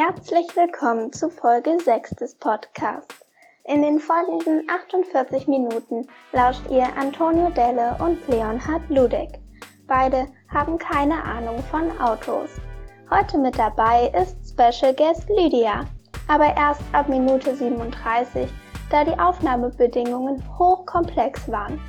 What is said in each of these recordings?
Herzlich willkommen zu Folge 6 des Podcasts. In den folgenden 48 Minuten lauscht ihr Antonio Delle und Leonhard Ludek. Beide haben keine Ahnung von Autos. Heute mit dabei ist Special Guest Lydia, aber erst ab Minute 37, da die Aufnahmebedingungen hochkomplex waren.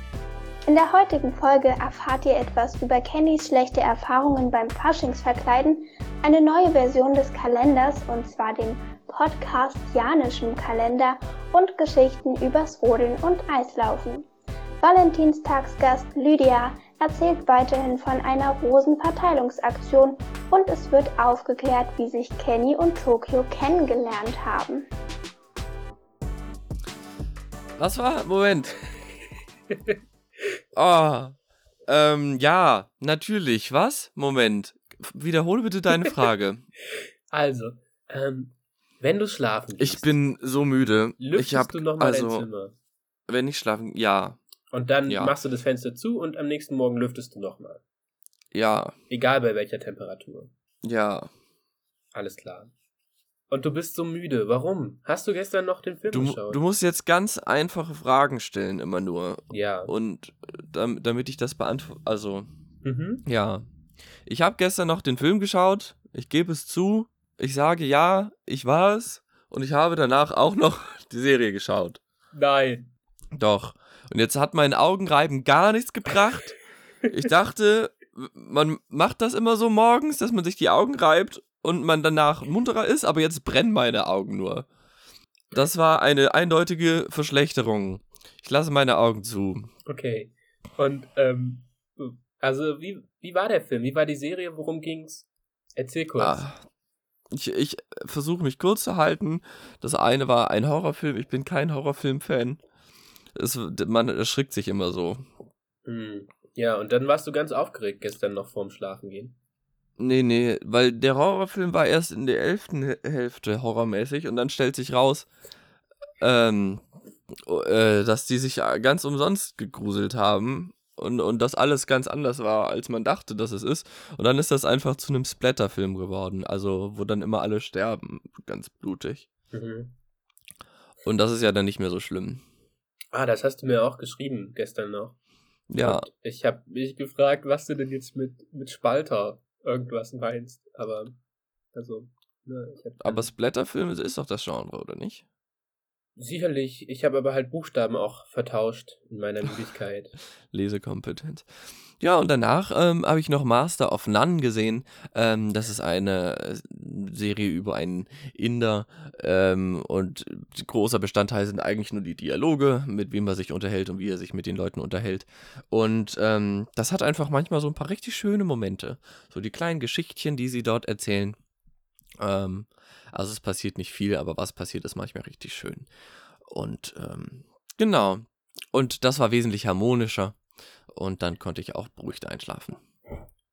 In der heutigen Folge erfahrt ihr etwas über Kennys schlechte Erfahrungen beim Faschingsverkleiden, eine neue Version des Kalenders und zwar den Podcast Janischen Kalender und Geschichten übers Rodeln und Eislaufen. Valentinstagsgast Lydia erzählt weiterhin von einer Rosenverteilungsaktion und es wird aufgeklärt, wie sich Kenny und Tokio kennengelernt haben. Was war? Moment. oh. Ähm, ja, natürlich. Was? Moment. Wiederhole bitte deine Frage. also, ähm, wenn du schlafen gehst. Ich bin so müde. Lüftest ich hab, du nochmal also, dein Zimmer? Wenn ich schlafen, ja. Und dann ja. machst du das Fenster zu und am nächsten Morgen lüftest du nochmal. Ja. Egal bei welcher Temperatur. Ja. Alles klar. Und du bist so müde. Warum? Hast du gestern noch den Film du, geschaut? Du musst jetzt ganz einfache Fragen stellen, immer nur. Ja. Und damit, damit ich das beantworte. Also. Mhm. Ja. Ich habe gestern noch den Film geschaut. Ich gebe es zu. Ich sage ja, ich war es. Und ich habe danach auch noch die Serie geschaut. Nein. Doch. Und jetzt hat mein Augenreiben gar nichts gebracht. Ich dachte, man macht das immer so morgens, dass man sich die Augen reibt und man danach munterer ist, aber jetzt brennen meine Augen nur. Das war eine eindeutige Verschlechterung. Ich lasse meine Augen zu. Okay. Und, ähm, also, wie, wie war der Film? Wie war die Serie? Worum ging's? Erzähl kurz. Ah, ich ich versuche mich kurz zu halten. Das eine war ein Horrorfilm. Ich bin kein Horrorfilm-Fan. Man erschrickt sich immer so. Hm. Ja, und dann warst du ganz aufgeregt gestern noch vorm Schlafengehen. Nee, nee, weil der Horrorfilm war erst in der elften Hälfte horrormäßig und dann stellt sich raus, ähm, äh, dass die sich ganz umsonst gegruselt haben und, und das alles ganz anders war, als man dachte, dass es ist. Und dann ist das einfach zu einem Splatterfilm geworden, also wo dann immer alle sterben, ganz blutig. Mhm. Und das ist ja dann nicht mehr so schlimm. Ah, das hast du mir auch geschrieben gestern noch. Ja. Und ich habe mich gefragt, was du denn jetzt mit, mit Spalter irgendwas meinst. Aber, also, ne, ich hab Aber Splatterfilm ist doch das Genre, oder nicht? Sicherlich, ich habe aber halt Buchstaben auch vertauscht in meiner Müdigkeit. Lesekompetenz. Ja, und danach ähm, habe ich noch Master of None gesehen. Ähm, das ist eine Serie über einen Inder ähm, und großer Bestandteil sind eigentlich nur die Dialoge, mit wem er sich unterhält und wie er sich mit den Leuten unterhält. Und ähm, das hat einfach manchmal so ein paar richtig schöne Momente. So die kleinen Geschichtchen, die sie dort erzählen. Ähm, also es passiert nicht viel, aber was passiert, ist manchmal richtig schön. Und ähm, genau. Und das war wesentlich harmonischer. Und dann konnte ich auch beruhigt einschlafen.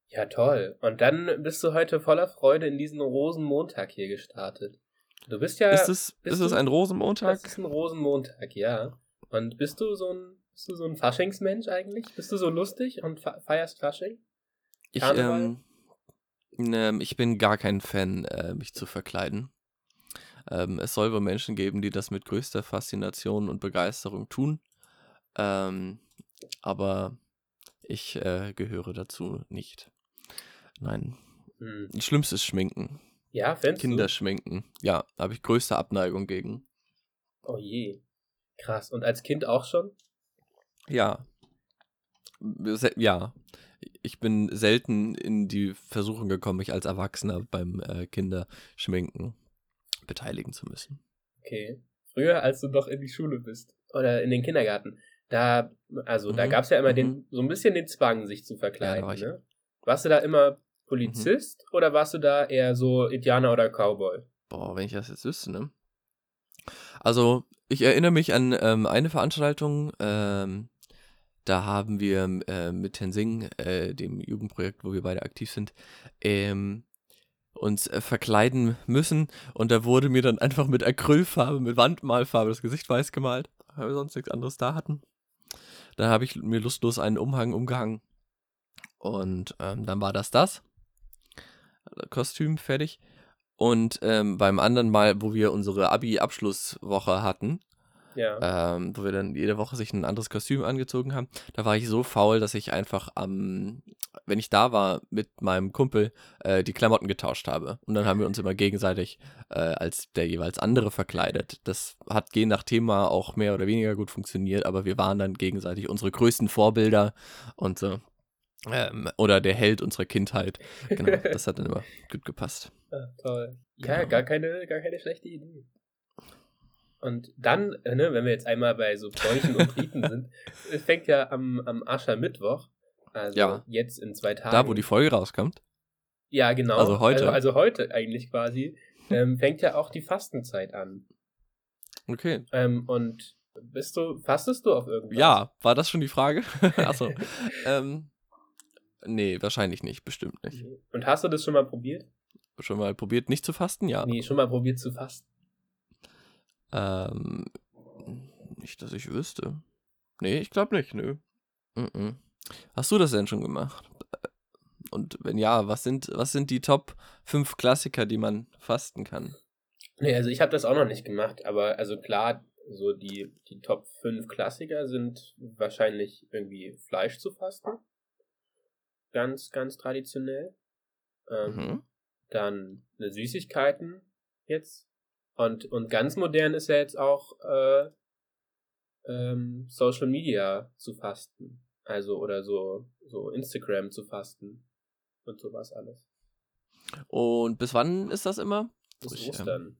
Ja, toll. Und dann bist du heute voller Freude in diesen Rosenmontag hier gestartet. Du bist ja. Ist es, ist es ein Rosenmontag? Das ist ein Rosenmontag, ja. Und bist du so ein, bist du so ein Faschingsmensch eigentlich? Bist du so lustig und feierst Fasching? Ich, ähm, ne, ich bin gar kein Fan, äh, mich zu verkleiden. Ähm, es soll wohl Menschen geben, die das mit größter Faszination und Begeisterung tun. Ähm, aber ich äh, gehöre dazu nicht. Nein. Hm. Das Schlimmste ist Schminken. Ja, findest Kinder du? schminken. Ja, da habe ich größte Abneigung gegen. Oh je. Krass. Und als Kind auch schon? Ja. Ja. Ich bin selten in die Versuchung gekommen, mich als Erwachsener beim äh, Kinderschminken beteiligen zu müssen. Okay. Früher, als du noch in die Schule bist oder in den Kindergarten, da, also Mhm, da gab es ja immer mhm. den, so ein bisschen den Zwang, sich zu verkleiden. da war ne? Warst du da immer Polizist oder warst du da eher so Indianer oder Cowboy? Boah, wenn ich das jetzt wüsste, ne? Also, ich erinnere mich an ähm, eine Veranstaltung, ähm, da haben wir äh, mit Tensing, äh, dem Jugendprojekt, wo wir beide aktiv sind, ähm, uns äh, verkleiden müssen und da wurde mir dann einfach mit Acrylfarbe, mit Wandmalfarbe das Gesicht weiß gemalt, weil wir sonst nichts anderes da hatten. Da habe ich mir lustlos einen Umhang umgehangen und ähm, dann war das das. Kostüm fertig. Und ähm, beim anderen Mal, wo wir unsere Abi-Abschlusswoche hatten, Ja. ähm, wo wir dann jede Woche sich ein anderes Kostüm angezogen haben, da war ich so faul, dass ich einfach am, wenn ich da war mit meinem Kumpel, äh, die Klamotten getauscht habe. Und dann haben wir uns immer gegenseitig äh, als der jeweils andere verkleidet. Das hat je nach Thema auch mehr oder weniger gut funktioniert, aber wir waren dann gegenseitig unsere größten Vorbilder und so. Ähm, oder der Held unserer Kindheit. Genau, das hat dann immer gut gepasst. Ah, toll. Ja, Genau. gar keine, gar keine schlechte Idee. Und dann, äh, ne, wenn wir jetzt einmal bei so Bräuchen und Riten sind, es fängt ja am, am Aschermittwoch, also Ja. jetzt in zwei Tagen. Da, wo die Folge rauskommt. Ja, genau. Also heute. Also, also heute eigentlich quasi, ähm, fängt ja auch die Fastenzeit an. Okay. Ähm, und bist du, fastest du auf irgendwas? Ja, war das schon die Frage? Achso. ähm, nee, wahrscheinlich nicht, bestimmt nicht. Und hast du das schon mal probiert? Schon mal probiert, nicht zu fasten? Ja. Nee, schon mal probiert zu fasten. Ähm, nicht, dass ich wüsste. Nee, ich glaube nicht, nö. Mhm. Hast du das denn schon gemacht? Und wenn ja, was sind, was sind die Top 5 Klassiker, die man fasten kann? Nee, also ich habe das auch noch nicht gemacht, aber also klar, so die, die Top 5 Klassiker sind wahrscheinlich irgendwie Fleisch zu fasten. Ganz, ganz traditionell. Ähm, Mhm. Dann eine Süßigkeiten jetzt. Und, und ganz modern ist ja jetzt auch äh, ähm, Social Media zu fasten. Also oder so, so Instagram zu fasten. Und sowas alles. Und bis wann ist das immer? Bis Ich, ähm, Ostern.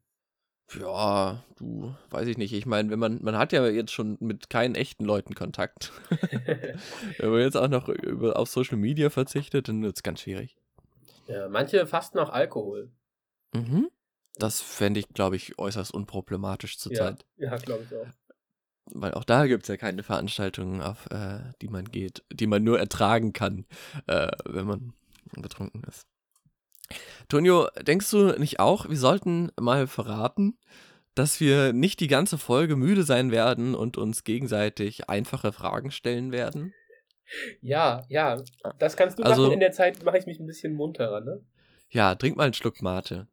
Ja, du, weiß ich nicht. Ich meine, wenn man, man hat ja jetzt schon mit keinen echten Leuten Kontakt. wenn man jetzt auch noch über, auf Social Media verzichtet, dann wird es ganz schwierig. ja, manche fasten auch Alkohol. Mhm. Das fände ich, glaube ich, äußerst unproblematisch zurzeit. Ja, ja glaube ich auch. Weil auch da gibt es ja keine Veranstaltungen, auf äh, die man geht, die man nur ertragen kann, äh, wenn man betrunken ist. Tonio, denkst du nicht auch, wir sollten mal verraten, dass wir nicht die ganze Folge müde sein werden und uns gegenseitig einfache Fragen stellen werden? Ja, ja, das kannst du Also- machen. In der Zeit mache ich mich ein bisschen munterer, ne? Ja, trink mal einen Schluck Mate.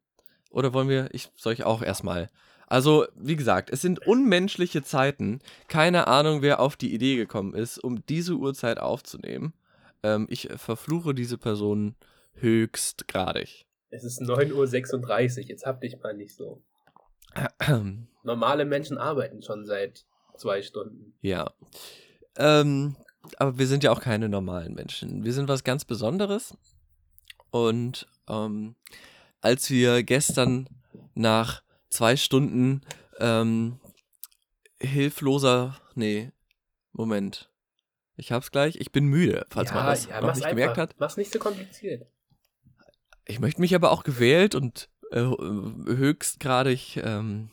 Oder wollen wir, ich soll ich auch erstmal. Also, wie gesagt, es sind unmenschliche Zeiten. Keine Ahnung, wer auf die Idee gekommen ist, um diese Uhrzeit aufzunehmen. Ähm, ich verfluche diese Person höchstgradig. Es ist 9.36 Uhr, jetzt hab dich mal nicht so. Normale Menschen arbeiten schon seit zwei Stunden. ja. Ähm, aber wir sind ja auch keine normalen Menschen. Wir sind was ganz Besonderes. Und ähm, als wir gestern nach zwei Stunden ähm, hilfloser, nee, Moment. Ich hab's gleich. Ich bin müde, falls man das noch mach's nicht gemerkt einfach. hat. Mach's nicht so kompliziert. Ich möchte mich aber auch gewählt und äh, höchstgradig ähm,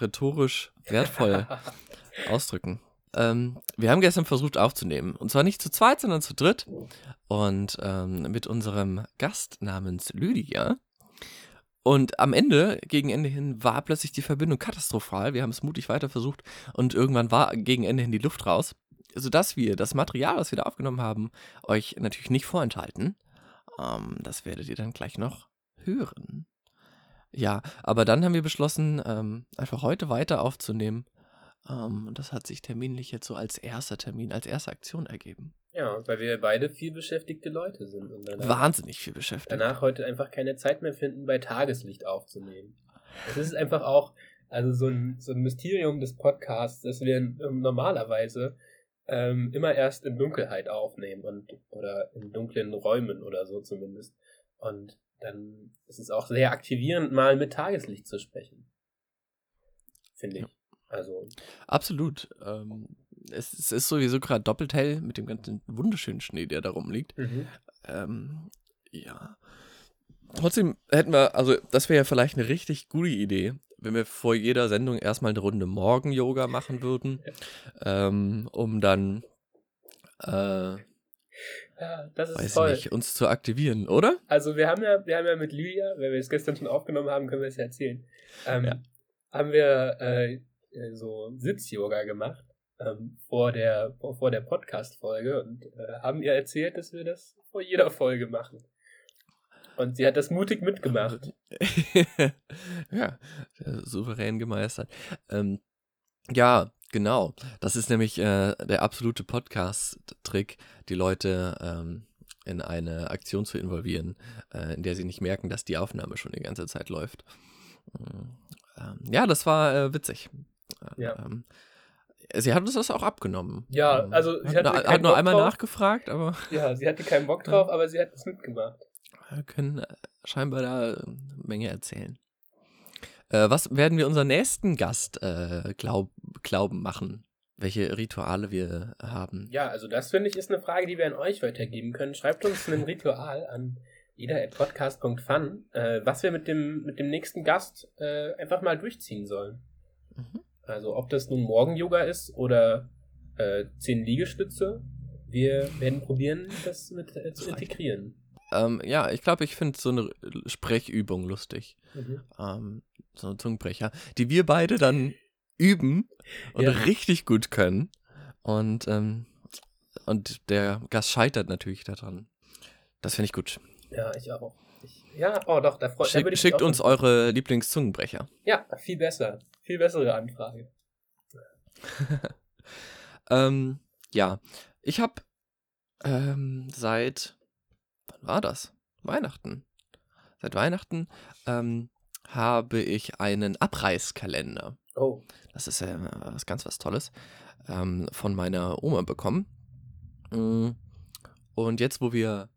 rhetorisch wertvoll ausdrücken. Ähm, wir haben gestern versucht aufzunehmen. Und zwar nicht zu zweit, sondern zu dritt. Und ähm, mit unserem Gast namens Lydia. Und am Ende, gegen Ende hin, war plötzlich die Verbindung katastrophal. Wir haben es mutig weiter versucht und irgendwann war gegen Ende hin die Luft raus. Sodass wir das Material, was wir da aufgenommen haben, euch natürlich nicht vorenthalten. Ähm, das werdet ihr dann gleich noch hören. Ja, aber dann haben wir beschlossen, ähm, einfach heute weiter aufzunehmen. Ähm, das hat sich terminlich jetzt so als erster Termin, als erste Aktion ergeben. Ja, weil wir beide viel beschäftigte Leute sind und danach, Wahnsinnig viel beschäftigt. danach heute einfach keine Zeit mehr finden, bei Tageslicht aufzunehmen. Es ist einfach auch, also so ein, so ein Mysterium des Podcasts, dass wir ähm, normalerweise ähm, immer erst in Dunkelheit aufnehmen und oder in dunklen Räumen oder so zumindest. Und dann ist es auch sehr aktivierend, mal mit Tageslicht zu sprechen. Finde ich. Also, Absolut. Ähm, es, es ist sowieso gerade doppelt hell mit dem ganzen wunderschönen Schnee, der da rumliegt. mhm. Ähm, ja. Trotzdem hätten wir, also das wäre ja vielleicht eine richtig gute Idee, wenn wir vor jeder Sendung erstmal eine Runde Morgen-Yoga machen würden, ähm, um dann, äh, ja, das ist weiß toll. nicht, uns zu aktivieren, oder? Also wir haben ja, wir haben ja mit Lydia, weil wir es gestern schon aufgenommen haben, können wir es ja erzählen. Ähm, Ja. Haben wir äh, äh, so Sitz-Yoga gemacht ähm, vor der vor der Podcast-Folge und äh, haben ihr erzählt, dass wir das vor jeder Folge machen. Und sie hat das mutig mitgemacht. ja, souverän gemeistert. Ähm, ja, genau. Das ist nämlich äh, der absolute Podcast-Trick, die Leute ähm, in eine Aktion zu involvieren, äh, in der sie nicht merken, dass die Aufnahme schon die ganze Zeit läuft. Ähm, ja, das war äh, witzig. Ja. Sie hat uns das auch abgenommen. Ja, Ähm, also sie hat, hatte hat, nur Bock einmal drauf. nachgefragt, aber Ja, sie hatte keinen Bock drauf, aber sie hat es mitgemacht. wir können äh, scheinbar da äh, eine Menge erzählen. Äh, was werden wir unseren nächsten Gast äh, glaub, glauben machen? Welche Rituale wir haben? Ja, also das finde ich ist eine Frage, die wir an euch weitergeben können. Schreibt uns ein Ritual an ida.podcast.fun, äh, was wir mit dem, mit dem nächsten Gast äh, einfach mal durchziehen sollen. Mhm. Also ob das nun Morgen-Yoga ist oder äh, 10 Liegestütze, wir werden probieren, das mit äh, zu integrieren. Ähm, ja, ich glaube, ich finde so eine Sprechübung lustig. Mhm. Ähm, so ein Zungenbrecher, die wir beide dann üben und Ja. richtig gut können. Und, ähm, und der Gast scheitert natürlich daran. Das finde ich gut. Ja, ich auch. Ich, ja, oh doch, da freut Schick, schickt uns eure Lieblingszungenbrecher. Ja, viel besser. Viel bessere Anfrage. Ähm, ja, ich habe ähm, seit, wann war das? Weihnachten. Seit Weihnachten ähm, habe ich einen Abreißkalender. Oh, Das ist ja was ganz was Tolles. Ähm, von meiner Oma bekommen. Mm, Und jetzt, wo wir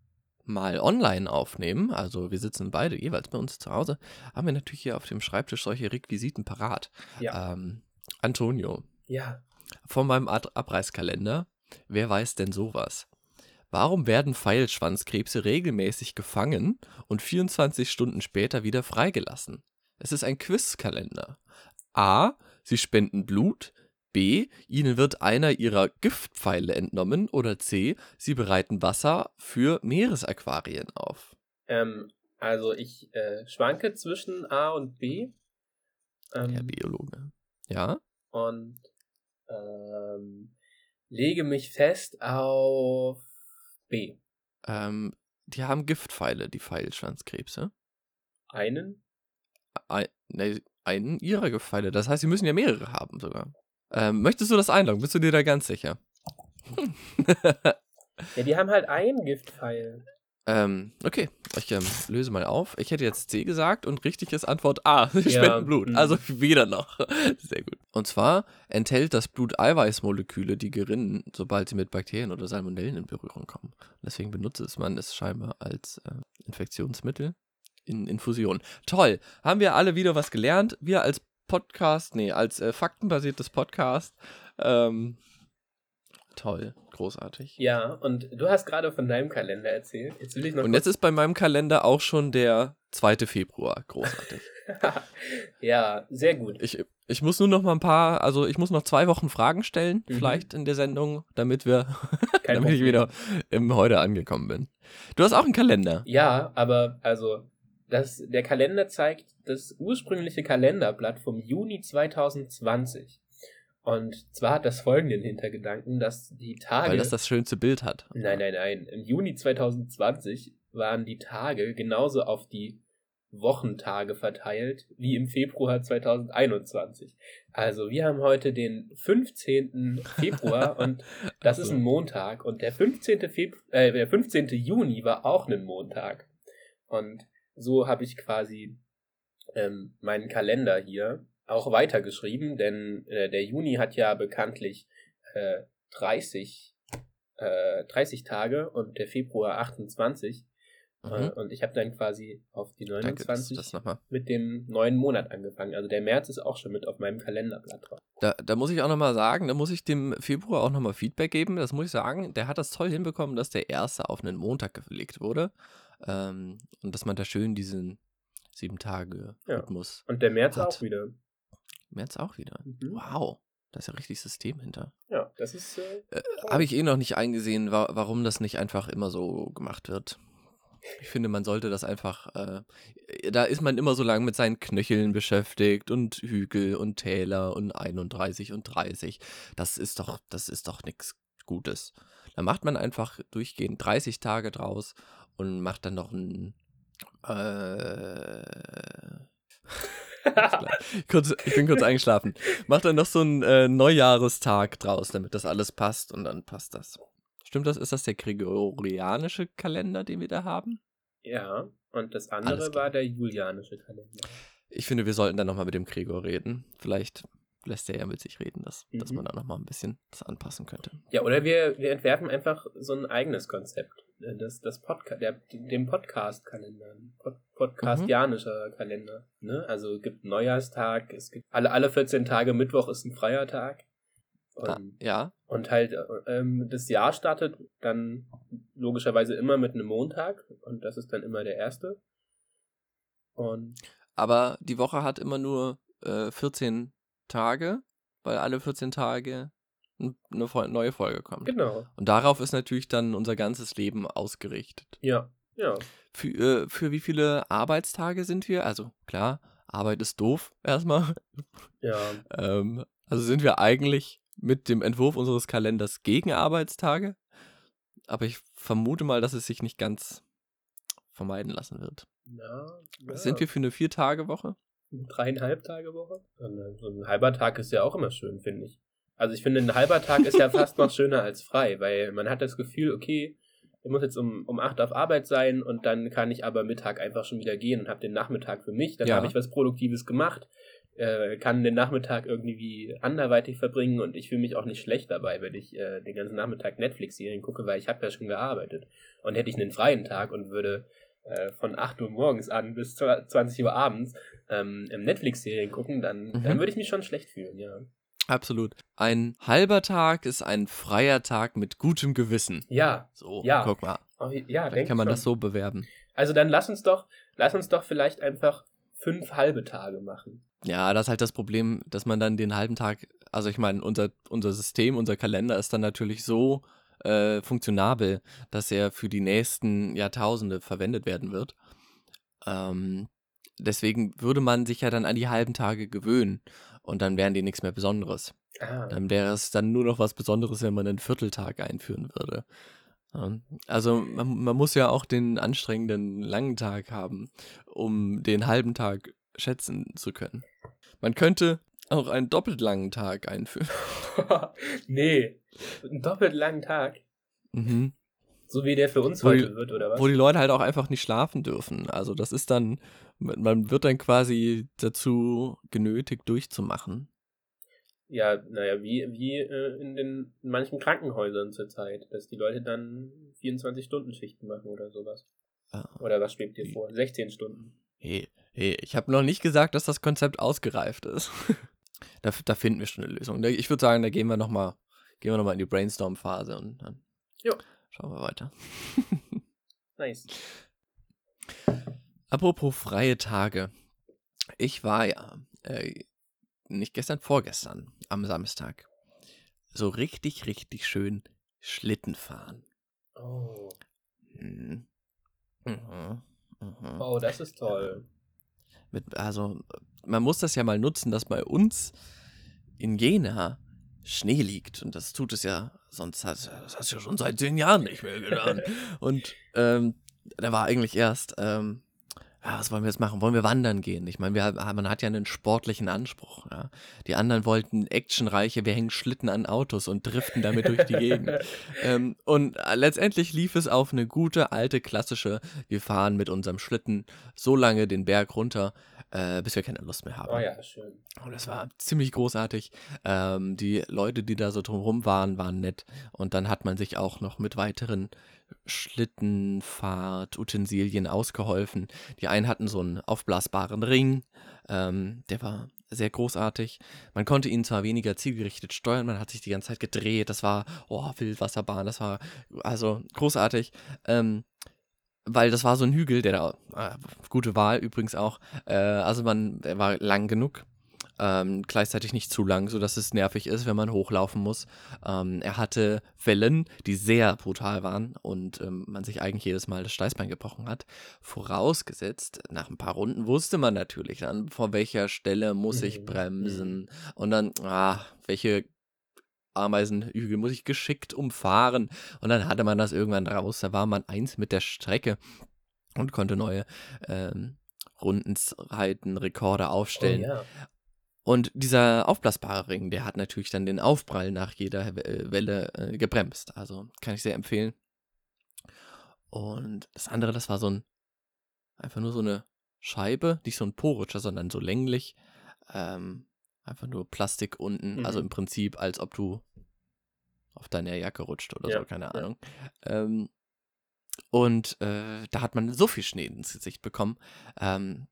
mal online aufnehmen, also wir sitzen beide jeweils bei uns zu Hause, haben wir natürlich hier auf dem Schreibtisch solche Requisiten parat. ja. Ähm, Antonio, Ja. von meinem Ad Abreißkalender. Wer weiß denn sowas? Warum werden Pfeilschwanzkrebse regelmäßig gefangen und 24 Stunden später wieder freigelassen? Es ist ein Quizkalender. A. Sie spenden Blut. B. Ihnen wird einer ihrer Giftpfeile entnommen. Oder C. Sie bereiten Wasser für Meeresaquarien auf. Ähm, also ich äh, schwanke zwischen A und B. Ähm, Herr Biologe. Ja? und ähm, lege mich fest auf B. Ähm, die haben Giftpfeile, die Pfeilschwanzkrebse. Einen? Ein, ne, einen ihrer Giftpfeile. Das heißt, sie müssen ja mehrere haben sogar. Ähm, möchtest du das einloggen? Bist du dir da ganz sicher? Ja, die haben halt einen Giftpfeil. ähm, okay, ich ähm, löse mal auf. Ich hätte jetzt C gesagt und richtig ist Antwort A. Sie Ja, spenden Blut. hm. Also weder noch. Sehr gut. Und zwar enthält das Blut Eiweißmoleküle, die gerinnen, sobald sie mit Bakterien oder Salmonellen in Berührung kommen. Deswegen benutzt es man es scheinbar als äh, Infektionsmittel in Infusion. Toll. Haben wir alle wieder was gelernt? Wir als Podcast, nee, als äh, faktenbasiertes Podcast. Ähm, toll. Großartig. Ja, und du hast gerade von deinem Kalender erzählt. Jetzt will ich noch Und jetzt ist bei meinem Kalender auch schon der 2. Februar. Großartig. ja, sehr gut. Ich, ich muss nur noch mal ein paar, also ich muss noch zwei Wochen Fragen stellen, Mhm. vielleicht in der Sendung, damit wir, damit ich wieder im Heute angekommen bin. Du hast auch einen Kalender. Ja, aber also das, der Kalender zeigt das ursprüngliche Kalenderblatt vom Juni 2020. Und zwar hat das folgenden Hintergedanken, dass die Tage. Weil das das schönste Bild hat. nein, nein, nein. Im Juni 2020 waren die Tage genauso auf die Wochentage verteilt wie im Februar 2021. Also wir haben heute den 15. Februar und das Ach ist so. ein Montag und der 15. Februar, äh, der 15. Juni war auch ein Montag. Und so habe ich quasi ähm, meinen Kalender hier auch weitergeschrieben, denn äh, der Juni hat ja bekanntlich äh, 30, äh, 30 Tage und der Februar 28. Äh, Mhm. und ich habe dann quasi auf die Danke, dass du 29 das nochmal. mit dem neuen Monat angefangen. Also der März ist auch schon mit auf meinem Kalenderblatt drauf. Da, da muss ich auch nochmal sagen, da muss ich dem Februar auch nochmal Feedback geben. Das muss ich sagen, der hat das toll hinbekommen, dass der erste auf einen Montag gelegt wurde. Ähm, und dass man da schön diesen sieben Tage Ja. Rhythmus. Und der März Hat. auch wieder. März auch wieder. Mhm. Wow. Da ist ja richtig System hinter. Ja, das ist. Äh, Äh. Habe ich eh noch nicht eingesehen, wa warum das nicht einfach immer so gemacht wird. Ich finde, man sollte das einfach. Äh, da ist man immer so lange mit seinen Knöcheln beschäftigt und Hügel und Täler und 31 und 30. Das ist doch, das ist doch nichts Gutes. Da macht man einfach durchgehend 30 Tage draus und macht dann noch einen Äh. kurz, ich bin kurz eingeschlafen. Mach dann noch so einen äh, Neujahrestag draus, damit das alles passt und dann passt das. Stimmt das? Ist das der gregorianische Kalender, den wir da haben? Ja, und das andere war der julianische Kalender. Ich finde, wir sollten dann nochmal mit dem Gregor reden. Vielleicht lässt er ja mit sich reden, dass, Mhm. dass man da nochmal ein bisschen das anpassen könnte. Ja, oder wir, wir entwerfen einfach so ein eigenes Konzept. Äh, Das, das Podca der, dem Podcast-Kalender. Pod Podcastianischer Kalender. Ne? Also es gibt einen Neujahrstag, es gibt alle, alle 14 Tage Mittwoch ist ein freier Tag. Ah, Und, ja, und halt äh, ähm, das Jahr startet dann logischerweise immer mit einem Montag und das ist dann immer der erste. Und aber die Woche hat immer nur äh, 14 Tage, weil alle 14 Tage eine neue Folge kommt. genau. Und darauf ist natürlich dann unser ganzes Leben ausgerichtet. Ja, ja. Für, äh, für wie viele Arbeitstage sind wir? Also klar, Arbeit ist doof erstmal. Ja, Ähm, also sind wir eigentlich mit dem Entwurf unseres Kalenders gegen Arbeitstage. Aber ich vermute mal, dass es sich nicht ganz vermeiden lassen wird. ja. Was sind wir für eine Vier-Tage-Woche? dreieinhalb Tage Woche. So ein halber Tag ist ja auch immer schön, finde ich. Also ich finde, ein halber Tag ist ja fast noch schöner als frei, weil man hat das Gefühl, okay, ich muss jetzt um, um 8 auf Arbeit sein und dann kann ich aber Mittag einfach schon wieder gehen und habe den Nachmittag für mich. Dann Ja. habe ich was Produktives gemacht, äh, kann den Nachmittag irgendwie anderweitig verbringen und ich fühle mich auch nicht schlecht dabei, wenn ich äh, den ganzen Nachmittag Netflix-Serien gucke, weil ich habe ja schon gearbeitet. Und hätte ich einen freien Tag und würde äh, von 8 Uhr morgens an bis 20 Uhr abends ähm, Netflix-Serien gucken, dann, Mhm. dann würde ich mich schon schlecht fühlen, ja. Absolut. Ein halber Tag ist ein freier Tag mit gutem Gewissen. Ja, So, Ja. guck mal. oh, ja, Vielleicht kann man schon. das so bewerben. Also dann lass uns doch, lass uns doch vielleicht einfach fünf halbe Tage machen. Ja, das ist halt das Problem, dass man dann den halben Tag, also ich meine, unser, unser System, unser Kalender ist dann natürlich so äh, funktionabel, dass er für die nächsten Jahrtausende verwendet werden wird. Ähm, deswegen würde man sich ja dann an die halben Tage gewöhnen und dann wären die nichts mehr Besonderes. Ah, Dann wäre es dann nur noch was Besonderes, wenn man einen Vierteltag einführen würde. Also man, man muss ja auch den anstrengenden langen Tag haben, um den halben Tag schätzen zu können. Man könnte auch einen doppelt langen Tag einführen. nee, einen doppelt langen Tag. Mhm. So wie der für uns Wo die- heute wird, oder was? Wo die Leute halt auch einfach nicht schlafen dürfen. Also das ist dann, man wird dann quasi dazu genötigt durchzumachen. Ja, naja, wie, wie äh, in den in manchen Krankenhäusern zurzeit, dass die Leute dann 24-Stunden-Schichten machen oder sowas. Ja. Oder was schwebt dir vor? 16 Stunden. Hey, hey, ich habe noch nicht gesagt, dass das Konzept ausgereift ist. da, da finden wir schon eine Lösung. Da- Ich würde sagen, da gehen wir nochmal gehen wir noch mal in die Brainstorm-Phase und dann Jo. schauen wir weiter. Nice. Apropos freie Tage. Ich war ja äh, nicht gestern, vorgestern am Samstag so richtig, richtig schön Schlitten fahren. Oh. Mhm. Mhm. Mhm. oh, das ist toll. Mit, also, man muss das ja mal nutzen, dass bei uns in Jena Schnee liegt. Und das tut es ja, sonst hat das hast du ja schon seit zehn Jahren nicht mehr getan. Und ähm, da war eigentlich erst, ähm, ja, was wollen wir jetzt machen? Wollen wir wandern gehen? Ich meine, wir, man hat ja einen sportlichen Anspruch. Ja? Die anderen wollten actionreiche, wir hängen Schlitten an Autos und driften damit durch die Gegend. Ähm, und äh, letztendlich lief es auf eine gute, alte, klassische, wir fahren mit unserem Schlitten so lange den Berg runter, äh, bis wir keine Lust mehr haben. Oh ja, schön. Und das war ziemlich großartig. Ähm, die Leute, die da so drumherum waren, waren nett. Und dann hat man sich auch noch mit weiteren Schlittenfahrt-Utensilien ausgeholfen. Die einen hatten so einen aufblasbaren Ring, ähm, der war sehr großartig. Man konnte ihn zwar weniger zielgerichtet steuern, man hat sich die ganze Zeit gedreht. Das war, oh, Wildwasserbahn, das war also großartig. Ähm, weil das war so ein Hügel, der da, äh, gute Wahl übrigens auch, äh, also man, der war lang genug, ähm, gleichzeitig nicht zu lang, sodass es nervig ist, wenn man hochlaufen muss. Ähm, er hatte Wellen, die sehr brutal waren und ähm, man sich eigentlich jedes Mal das Steißbein gebrochen hat. Vorausgesetzt, nach ein paar Runden wusste man natürlich dann, vor welcher Stelle muss ich Mhm, bremsen und dann, ah, welche Ameisenhügel muss ich geschickt umfahren und dann hatte man das irgendwann raus, da war man eins mit der Strecke. und konnte neue ähm, Rundenzeiten, Rekorde aufstellen. Oh, ja. Und dieser aufblasbare Ring, der hat natürlich dann den Aufprall nach jeder äh, Welle äh, gebremst. Also kann ich sehr empfehlen. Und das andere, das war so ein, einfach nur so eine Scheibe, nicht so ein Porutscher, sondern so länglich. Ähm, einfach nur Plastik unten. Mhm. Also im Prinzip, als ob du auf deiner Jacke rutscht oder Ja, so, keine ja. Ahnung. Ähm, und äh, da hat man so viel Schnee ins Gesicht bekommen. Ähm,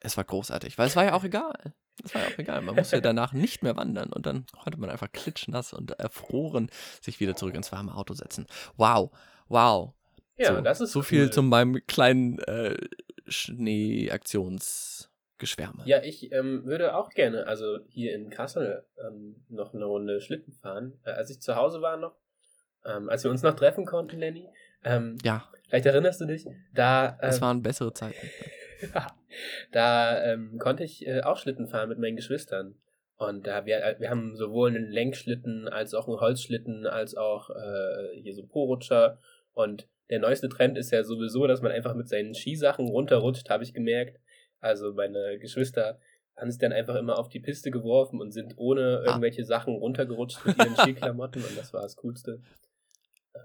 es war großartig, weil es war ja auch egal. Es war ja auch egal. Man musste danach nicht mehr wandern und dann konnte man einfach klitschnass und erfroren sich wieder zurück ins warme Auto setzen. Wow, wow. Ja, so, das ist so viel cool. zu meinem kleinen äh, Schneeaktionsgeschwärme. Ja, ich ähm, würde auch gerne, also hier in Kassel, ähm, noch eine Runde Schlitten fahren. Äh, als ich zu Hause war noch, ähm, als wir uns noch treffen konnten, Lenny, ähm, Ja, vielleicht erinnerst du dich, da, es ähm, waren bessere Zeiten. da ähm, konnte ich äh, auch Schlitten fahren mit meinen Geschwistern. Und da wir, äh, wir haben sowohl einen Lenkschlitten als auch einen Holzschlitten, als auch äh, hier so Porutscher. Und der neueste Trend ist ja sowieso, dass man einfach mit seinen Skisachen runterrutscht, habe ich gemerkt. Also meine Geschwister haben sich dann einfach immer auf die Piste geworfen und sind ohne irgendwelche Sachen runtergerutscht mit ihren Skiklamotten und das war das Coolste.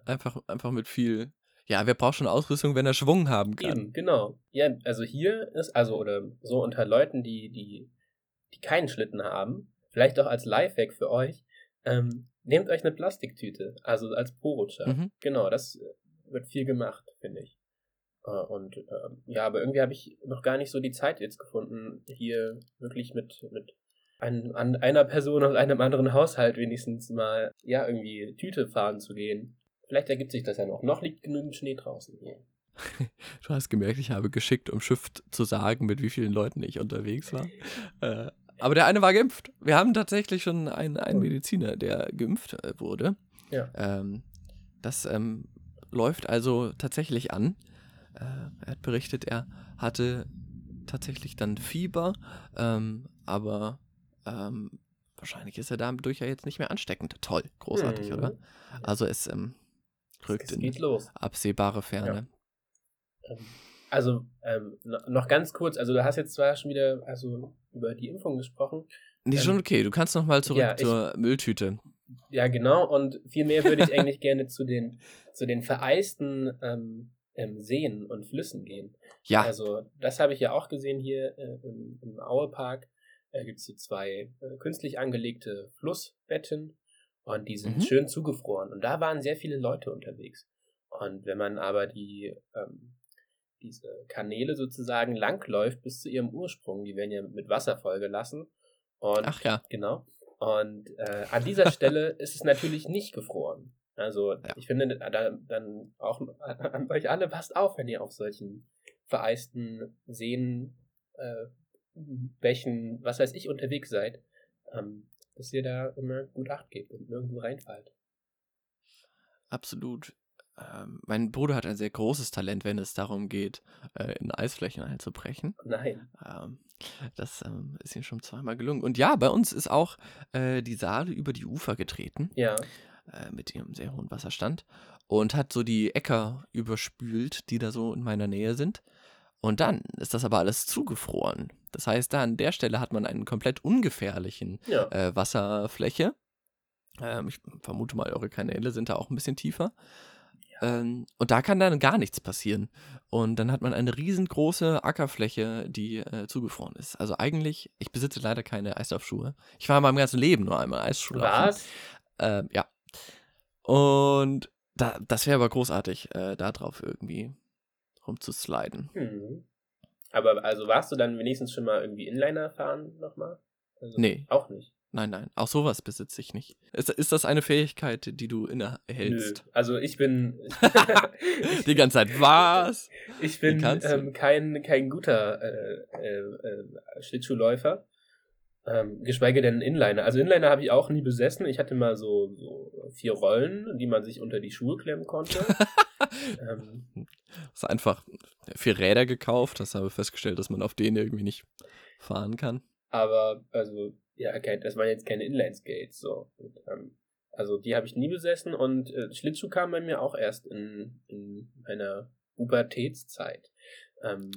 Einfach, einfach mit viel. Ja, wer braucht schon Ausrüstung, wenn er Schwung haben kann? Eben, genau. Ja, also hier ist, also oder so unter Leuten, die, die, die keinen Schlitten haben, vielleicht auch als Lifehack für euch, ähm, nehmt euch eine Plastiktüte, also als Po-Rutscher. Mhm. Genau, das wird viel gemacht, finde ich. Äh, Und ähm, ja, aber irgendwie habe ich noch gar nicht so die Zeit jetzt gefunden, hier wirklich mit, mit ein, an einer Person aus einem anderen Haushalt wenigstens mal, ja, irgendwie Tüte fahren zu gehen. Vielleicht ergibt sich das ja noch. Noch liegt genügend Schnee draußen hier. Du hast gemerkt, ich habe geschickt, um Shift zu sagen, mit wie vielen Leuten ich unterwegs war. äh, aber der eine war geimpft. Wir haben tatsächlich schon einen, einen Mediziner, der geimpft äh, wurde. Ja. Ähm, das ähm, läuft also tatsächlich an. Äh, er hat berichtet, er hatte tatsächlich dann Fieber, ähm, aber ähm, wahrscheinlich ist er dadurch ja jetzt nicht mehr ansteckend. Toll, großartig, Mhm. oder? Also es ähm, rückt Es in geht los. absehbare Ferne. Ähm, Also, ähm, no- noch ganz kurz, also du hast jetzt zwar schon wieder also über die Impfung gesprochen. Nee, Ähm, schon okay. Du kannst noch mal zurück ja, ich- zur Mülltüte. Ja, genau, und viel mehr würde ich eigentlich gerne zu den, zu den vereisten ähm, ähm, Seen und Flüssen gehen. Ja, Also, das habe ich ja auch gesehen hier äh, im, im Auepark. Da gibt es so zwei äh, künstlich angelegte Flussbetten und die sind Mhm. schön zugefroren. Und da waren sehr viele Leute unterwegs. Und wenn man aber die ähm, diese Kanäle sozusagen langläuft bis zu ihrem Ursprung, die werden ja mit Wasser vollgelassen. Und ach ja. Genau. Und äh, an dieser Stelle ist es natürlich nicht gefroren. Also Ja. ich finde, da, dann auch an euch alle passt auf, wenn ihr auf solchen vereisten Seen, äh, Bächen, was weiß ich, unterwegs seid, ähm, dass ihr da immer gut Acht gebt und nirgendwo reinfallt. Absolut. Ähm, mein Bruder hat ein sehr großes Talent, wenn es darum geht, äh, in Eisflächen einzubrechen. Nein. Ähm, das ähm, ist ihm schon zweimal gelungen. Und ja, bei uns ist auch äh, die Saale über die Ufer getreten, Ja. äh, mit ihrem sehr hohen Wasserstand, und hat so die Äcker überspült, die da so in meiner Nähe sind. Und dann ist das aber alles zugefroren. Das heißt, da an der Stelle hat man einen komplett ungefährlichen Ja. äh, Wasserfläche. Ähm, ich vermute mal, eure Kanäle sind da auch ein bisschen tiefer. Ähm, und da kann dann gar nichts passieren. Und dann hat man eine riesengroße Ackerfläche, die äh, zugefroren ist. Also eigentlich, ich besitze leider keine Eislaufschuhe. Ich war in meinem ganzen Leben nur einmal Eisschuhe. Was? Ähm, ja. Und da, das wäre aber großartig, äh, da drauf irgendwie rumzusliden. Hm. Aber also warst du dann wenigstens schon mal irgendwie Inliner fahren nochmal? Also, Nee. Auch nicht. Nein, nein, auch sowas besitze ich nicht. Ist, ist das eine Fähigkeit, die du innehältst? Nö. Also ich bin. Die ganze Zeit, was? Ich bin ähm, kein, kein guter äh, äh, äh, Schlittschuhläufer. Ähm, geschweige denn Inliner. Also Inliner habe ich auch nie besessen. Ich hatte mal so, so vier Rollen, die man sich unter die Schuhe klemmen konnte. ähm, Hast einfach vier Räder gekauft, hast aber festgestellt, dass man auf denen irgendwie nicht fahren kann. aber also, ja, das waren jetzt keine Inline-Skates. So. Und, ähm, also die habe ich nie besessen und äh, Schlittschuh kam bei mir auch erst in, in meiner Pubertätszeit. Ähm,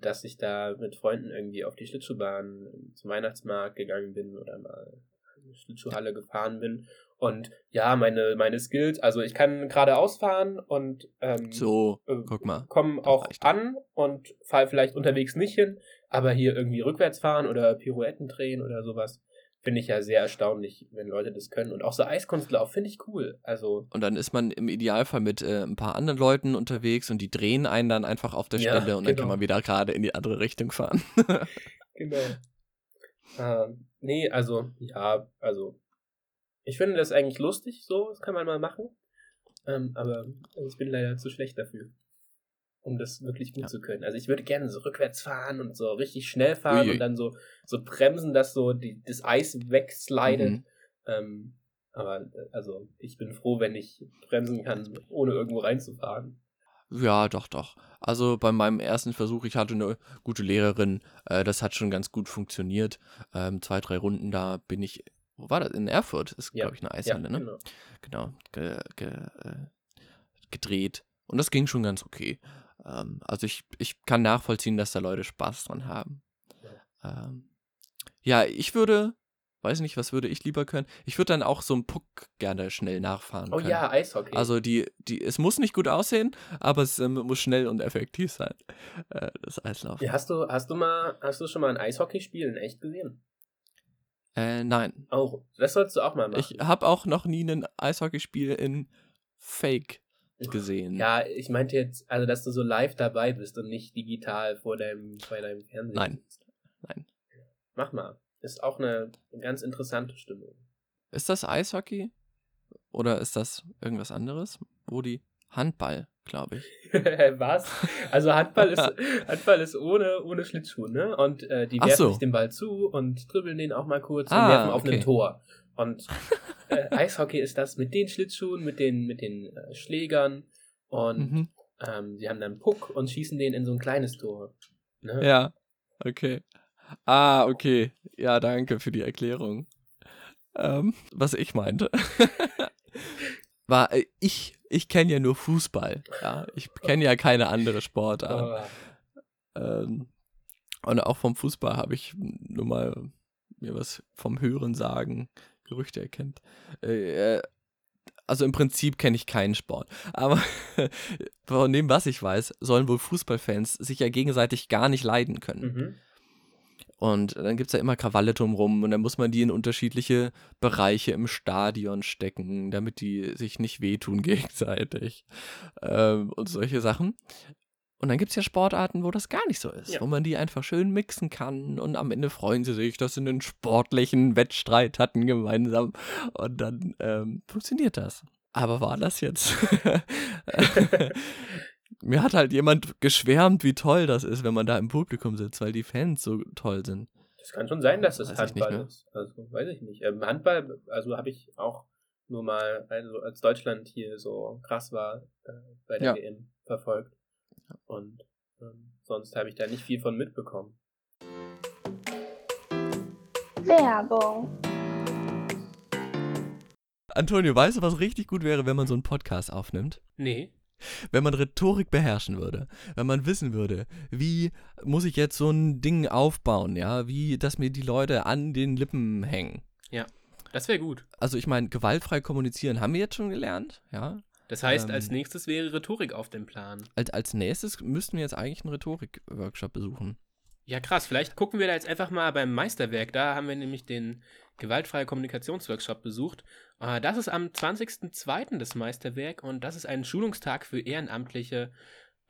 dass ich da mit Freunden irgendwie auf die Schlittschuhbahn zum Weihnachtsmarkt gegangen bin oder mal in die Schlittschuhhalle gefahren bin. Und ja, meine, meine Skills, also ich kann geradeaus fahren und ähm, So, äh, guck mal. kommen Das auch an und fahre vielleicht unterwegs nicht hin, aber hier irgendwie rückwärts fahren oder Pirouetten drehen oder sowas, finde ich ja sehr erstaunlich, wenn Leute das können. Und auch so Eiskunstlauf finde ich cool. Also, Und dann ist man im Idealfall mit äh, ein paar anderen Leuten unterwegs und die drehen einen dann einfach auf der Ja, Stelle und dann genau. kann man wieder gerade in die andere Richtung fahren. genau. Ähm, nee, also, ja, also, ich finde das eigentlich lustig, so, das kann man mal machen. Ähm, aber ich bin leider zu schlecht dafür, um das wirklich gut Ja. zu können. Also ich würde gerne so rückwärts fahren und so richtig schnell fahren Ui. und dann so, so bremsen, dass so die, das Eis wegslidet. Mhm. Ähm, aber äh, also ich bin froh, wenn ich bremsen kann, ohne irgendwo reinzufahren. Ja, doch, doch. Also bei meinem ersten Versuch, ich hatte eine gute Lehrerin, äh, das hat schon ganz gut funktioniert. Ähm, zwei, drei Runden, da bin ich, wo war das? In Erfurt ist, Ja, glaube ich, eine Eishalle, ne? genau. Genau, ge, ge, äh, gedreht. Und das ging schon ganz okay. Ähm, also ich, ich kann nachvollziehen, dass da Leute Spaß dran haben. Ähm, ja, ich würde, weiß nicht, was würde ich lieber können? Ich würde dann auch so einen Puck gerne schnell nachfahren Oh können. ja, Eishockey. Also die, die, es muss nicht gut aussehen, aber es ähm, muss schnell und effektiv sein. Äh, das Eislaufen. ja, hast du, hast du mal, hast du schon mal ein Eishockeyspiel in echt gesehen? Äh, nein. Auch, das sollst du auch mal machen. Ich habe auch noch nie ein Eishockeyspiel in Fake gesehen. Ja, ich meinte jetzt, also dass du so live dabei bist und nicht digital vor deinem, bei deinem Fernsehen. Nein. Nein. Mach mal. Ist auch eine ganz interessante Stimmung. Ist das Eishockey? Oder ist das irgendwas anderes? Wo die Handball, glaube ich. Was? Also Handball ist, Handball ist ohne, ohne Schlittschuh, ne? Und äh, die Ach werfen so. sich den Ball zu und dribbeln den auch mal kurz und Ah, werfen auf okay. ein Tor. Und äh, Eishockey ist das mit den Schlittschuhen, mit den, mit den äh, Schlägern und Mhm. ähm, sie haben dann einen Puck und schießen den in so ein kleines Tor. Ne? Ja, okay. Ah, okay. Ja, danke für die Erklärung. Ähm, was ich meinte. War, äh, ich, ich kenne ja nur Fußball. Ja, ich kenne ja keine andere Sportart. Oh. Ähm, und auch vom Fußball habe ich nur mal mir was vom Hören sagen, Gerüchte erkennt. Äh, äh, also im Prinzip kenne ich keinen Sport. Aber von dem, was ich weiß, sollen wohl Fußballfans sich ja gegenseitig gar nicht leiden können. Mhm. Und dann gibt es ja immer Krawalle drumrum und dann muss man die in unterschiedliche Bereiche im Stadion stecken, damit die sich nicht wehtun gegenseitig. Ähm, und solche Sachen. Und dann gibt es ja Sportarten, wo das gar nicht so ist, Ja. wo man die einfach schön mixen kann und am Ende freuen sie sich, dass sie einen sportlichen Wettstreit hatten gemeinsam und dann ähm, funktioniert das. Aber war das jetzt? Mir hat halt jemand geschwärmt, wie toll das ist, wenn man da im Publikum sitzt, weil die Fans so toll sind. Das kann schon sein, dass es Weiß Handball ist. Also weiß ich nicht. Ähm, Handball, also habe ich auch nur mal, also als Deutschland hier so krass war äh, bei der Ja. WM verfolgt. Und ähm, sonst habe ich da nicht viel von mitbekommen. Werbung. Antonio, weißt du, was richtig gut wäre, wenn man so einen Podcast aufnimmt? Nee. Wenn man Rhetorik beherrschen würde, wenn man wissen würde, wie muss ich jetzt so ein Ding aufbauen, ja, wie, dass mir die Leute an den Lippen hängen. Das wäre gut. Also ich meine, gewaltfrei kommunizieren haben wir jetzt schon gelernt, ja. Das heißt, Ähm. als nächstes wäre Rhetorik auf dem Plan. Als, als nächstes müssten wir jetzt eigentlich einen Rhetorik-Workshop besuchen. Ja, krass. Vielleicht gucken wir da jetzt einfach mal beim Meisterwerk. Da haben wir nämlich den gewaltfreie Kommunikationsworkshop besucht. Äh, Das ist am 20.02. das Meisterwerk und das ist ein Schulungstag für Ehrenamtliche,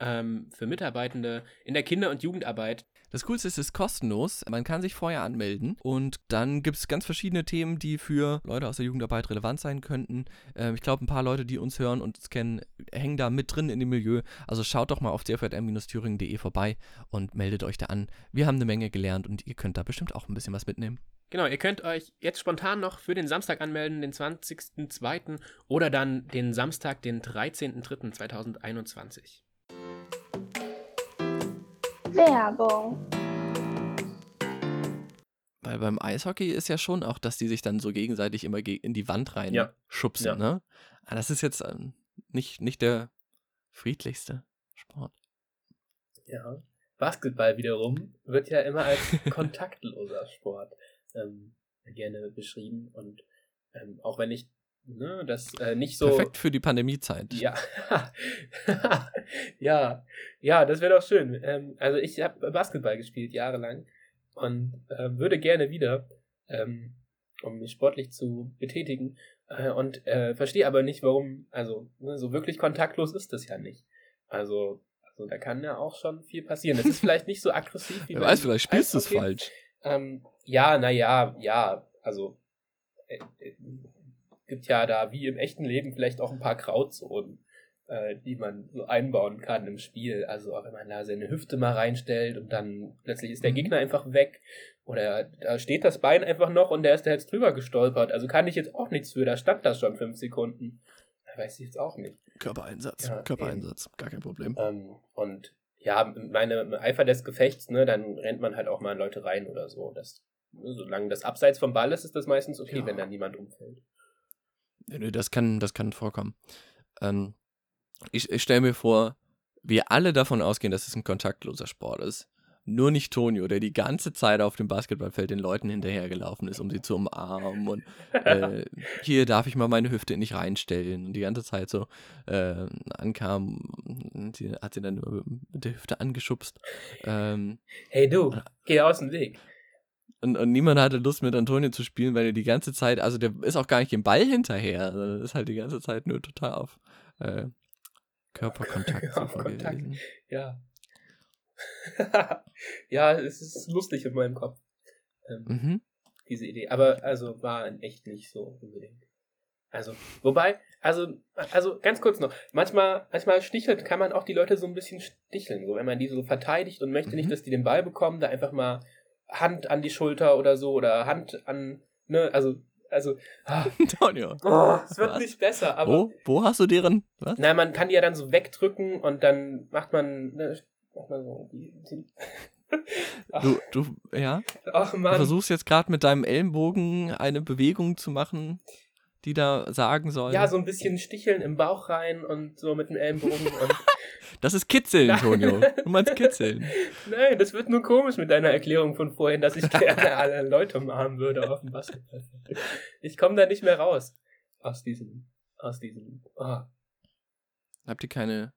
ähm, für Mitarbeitende in der Kinder- und Jugendarbeit. Das Coolste ist, es ist kostenlos. Man kann sich vorher anmelden und dann gibt es ganz verschiedene Themen, die für Leute aus der Jugendarbeit relevant sein könnten. Ähm, ich glaube, ein paar Leute, die uns hören und uns kennen, hängen da mit drin in dem Milieu. Also schaut doch mal auf dfm-thüringen.de vorbei und meldet euch da an. Wir haben eine Menge gelernt und ihr könnt da bestimmt auch ein bisschen was mitnehmen. Genau, ihr könnt euch jetzt spontan noch für den Samstag anmelden, den 20.02. oder dann den Samstag, den 13.03.2021. Werbung. Weil beim Eishockey ist ja schon auch, dass die sich dann so gegenseitig immer in die Wand rein Ja. schubsen, Ja. ne? Aber das ist jetzt ähm, nicht, nicht der friedlichste Sport. Ja. Basketball wiederum wird ja immer als kontaktloser Sport ähm, gerne beschrieben. Und ähm, auch wenn ich ne, das äh, nicht so. Perfekt für die Pandemiezeit. Ja. ja, ja, das wäre doch schön. Ähm, also ich habe Basketball gespielt jahrelang und äh, würde gerne wieder, ähm, um mich sportlich zu betätigen. Äh, und äh, verstehe aber nicht, warum, also ne, so wirklich kontaktlos ist das ja nicht. Also, also da kann ja auch schon viel passieren. Es ist vielleicht nicht so aggressiv wie Wer weiß, vielleicht spielst du es falsch. Ähm, ja, naja, ja, also äh, äh, gibt ja da wie im echten Leben vielleicht auch ein paar Grauzonen, äh, die man so einbauen kann im Spiel. Also auch wenn man da seine Hüfte mal reinstellt und dann plötzlich ist der Mhm. Gegner einfach weg oder da steht das Bein einfach noch und der ist da jetzt drüber gestolpert. Also kann ich jetzt auch nichts für, da stand das schon fünf Sekunden. Da weiß ich jetzt auch nicht. Körpereinsatz. Ja, Körpereinsatz. Gar kein Problem. Ähm, und ja, meine Eifer des Gefechts, ne, dann rennt man halt auch mal in Leute rein oder so. Das, ne, solange das abseits vom Ball ist, ist das meistens okay, Ja. wenn da niemand umfällt. Nö, das kann, das kann vorkommen. Ähm, ich ich stelle mir vor, wir alle davon ausgehen, dass es ein kontaktloser Sport ist. Nur nicht Tonio, der die ganze Zeit auf dem Basketballfeld den Leuten hinterhergelaufen ist, um sie zu umarmen und äh, hier darf ich mal meine Hüfte nicht reinstellen und die ganze Zeit so äh, ankam, sie, hat sie dann mit der Hüfte angeschubst. Ähm, Hey du, geh aus dem Weg. und, und niemand hatte Lust mit Antonio zu spielen, weil er die ganze Zeit, also der ist auch gar nicht im Ball hinterher, sondern ist halt die ganze Zeit nur total auf äh, Körperkontakt Auf super Kontakt. gewesen. Ja. ja, es ist lustig in meinem Kopf, ähm, Mhm. diese Idee. Aber also war in echt nicht so unbedingt. Also, wobei, also, also ganz kurz noch, manchmal, manchmal stichelt, kann man auch die Leute so ein bisschen sticheln, so wenn man die so verteidigt und möchte Mhm. nicht, dass die den Ball bekommen, da einfach mal Hand an die Schulter oder so oder Hand an, ne, also, also, ah, Antonio. oh, es wird Was? nicht besser, aber Wo? Wo hast du deren? Was? Nein, man kann die ja dann so wegdrücken und dann macht man, ne, man so die, Du, du, ja? ach Du Mann. versuchst jetzt gerade mit deinem Ellenbogen eine Bewegung zu machen, die da sagen soll. Ja, so ein bisschen Sticheln im Bauch rein und so mit dem Ellenbogen Das ist Kitzeln. Antonio. Du meinst Kitzeln. Nein, das wird nur komisch mit deiner Erklärung von vorhin, dass ich gerne alle Leute umarmen würde auf dem Basketballfeld. Ich komme da nicht mehr raus aus diesem, aus diesem. Oh. Habt ihr keine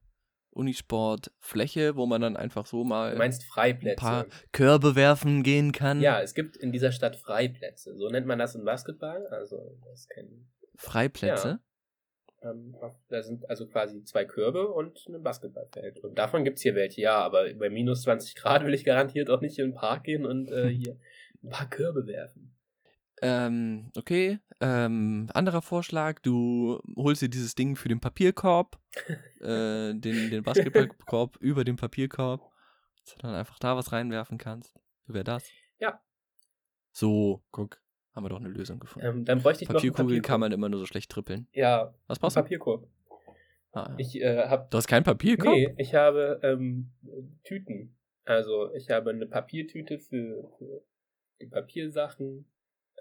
Unisportfläche, wo man dann einfach so mal Du meinst ein Freiplätze? paar Körbe werfen gehen kann? Ja, es gibt in dieser Stadt Freiplätze. So nennt man das im Basketball. Also das kennen Freiplätze? Ähm, da sind also quasi zwei Körbe und ein Basketballfeld. Und davon gibt's hier welche, ja, aber bei minus 20 Grad will ich garantiert auch nicht in den Park gehen und äh, hier ein paar Körbe werfen. Ähm, okay. Ähm, anderer Vorschlag, du holst dir dieses Ding für den Papierkorb, äh, den, den Basketballkorb über den Papierkorb, dass du dann einfach da was reinwerfen kannst. Wie wäre das? Ja. So, guck, haben wir doch eine Lösung gefunden. Ähm, dann bräuchte ich Papierkugeln Papierkorb. kann man immer nur so schlecht trippeln. Ja, Was brauchst du? Papierkorb. Ah, ja. Ich äh, habe du hast keinen Papierkorb? nee, ich habe ähm, Tüten. Also ich habe eine Papiertüte für, für die Papiersachen,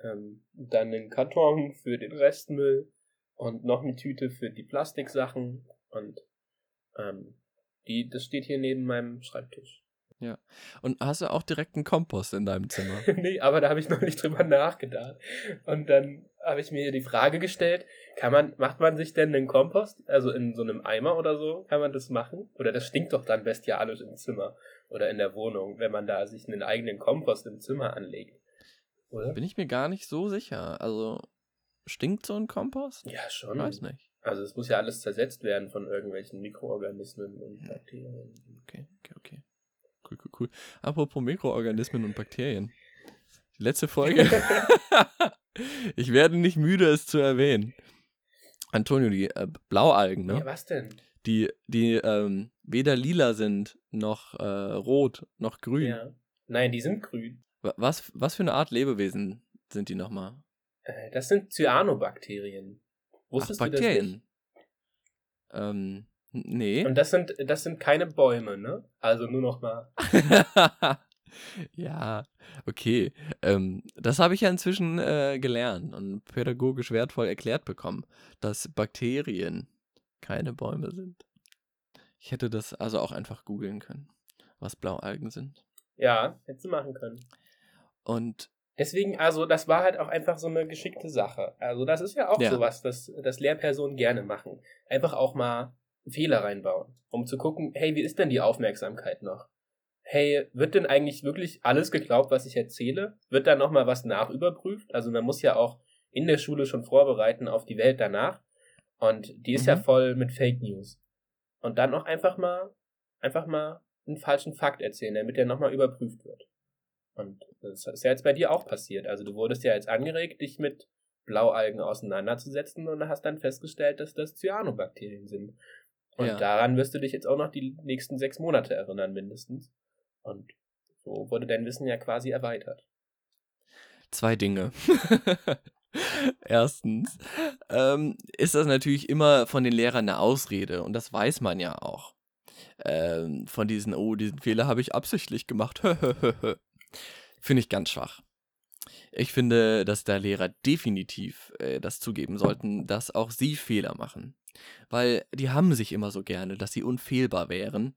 ähm, dann einen Karton für den Restmüll und noch eine Tüte für die Plastiksachen und ähm, die, das steht hier neben meinem Schreibtisch. Und hast du auch direkt einen Kompost in deinem Zimmer? nee, aber da habe ich noch nicht drüber nachgedacht. Und dann habe ich mir die Frage gestellt, kann man, macht man sich denn einen Kompost, also in so einem Eimer oder so, kann man das machen? Oder das stinkt doch dann bestialisch im Zimmer oder in der Wohnung, wenn man da sich einen eigenen Kompost im Zimmer anlegt. Oder? Bin ich mir gar nicht so sicher. Also, stinkt so ein Kompost? Ja, Ich schon. weiß nicht. Also es muss ja alles zersetzt werden von irgendwelchen Mikroorganismen und Bakterien. Okay, okay, okay. Cool, cool, cool. Apropos Mikroorganismen und Bakterien. Die letzte Folge. ich werde nicht müde, es zu erwähnen. Antonio, die äh, Blaualgen, ne? Ja, was denn? Die, die ähm, weder lila sind, noch äh, rot, noch grün. Ja. Nein, die sind grün. Wa- Was, was für eine Art Lebewesen sind die nochmal? Äh, Das sind Cyanobakterien. Ach, Wusstest du das nicht? Bakterien. Ähm, nee. Und das sind, das sind keine Bäume, ne? Also nur noch mal. ja, okay. Ähm, das habe ich ja inzwischen äh, gelernt und pädagogisch wertvoll erklärt bekommen, dass Bakterien keine Bäume sind. Ich hätte das also auch einfach googeln können, was Blaualgen sind. Ja, hättest du machen können. Und Deswegen, also, das war halt auch einfach so eine geschickte Sache. Also, das ist ja auch Ja. sowas, das, das Lehrpersonen gerne machen. Einfach auch mal Fehler reinbauen, um zu gucken, hey, wie ist denn die Aufmerksamkeit noch? Hey, wird denn eigentlich wirklich alles geglaubt, was ich erzähle? Wird da nochmal was nachüberprüft? Also, man muss ja auch in der Schule schon vorbereiten auf die Welt danach. Und die ist ja Mhm. voll mit Fake News. Und dann auch einfach mal, einfach mal einen falschen Fakt erzählen, damit der nochmal überprüft wird. Und das ist ja jetzt bei dir auch passiert. Also du wurdest ja jetzt angeregt, dich mit Blaualgen auseinanderzusetzen und hast dann festgestellt, dass das Cyanobakterien sind. Und Ja. daran wirst du dich jetzt auch noch die nächsten sechs Monate erinnern, mindestens. Und so wurde dein Wissen ja quasi erweitert. zwei Dinge. Erstens ähm, ist das natürlich immer von den Lehrern eine Ausrede und das weiß man ja auch. Ähm, von diesen, oh, diesen Fehler habe ich absichtlich gemacht. Finde ich ganz schwach. Ich finde, dass da Lehrer definitiv äh, das zugeben sollten, dass auch sie Fehler machen. Weil die haben sich immer so gerne, dass sie unfehlbar wären.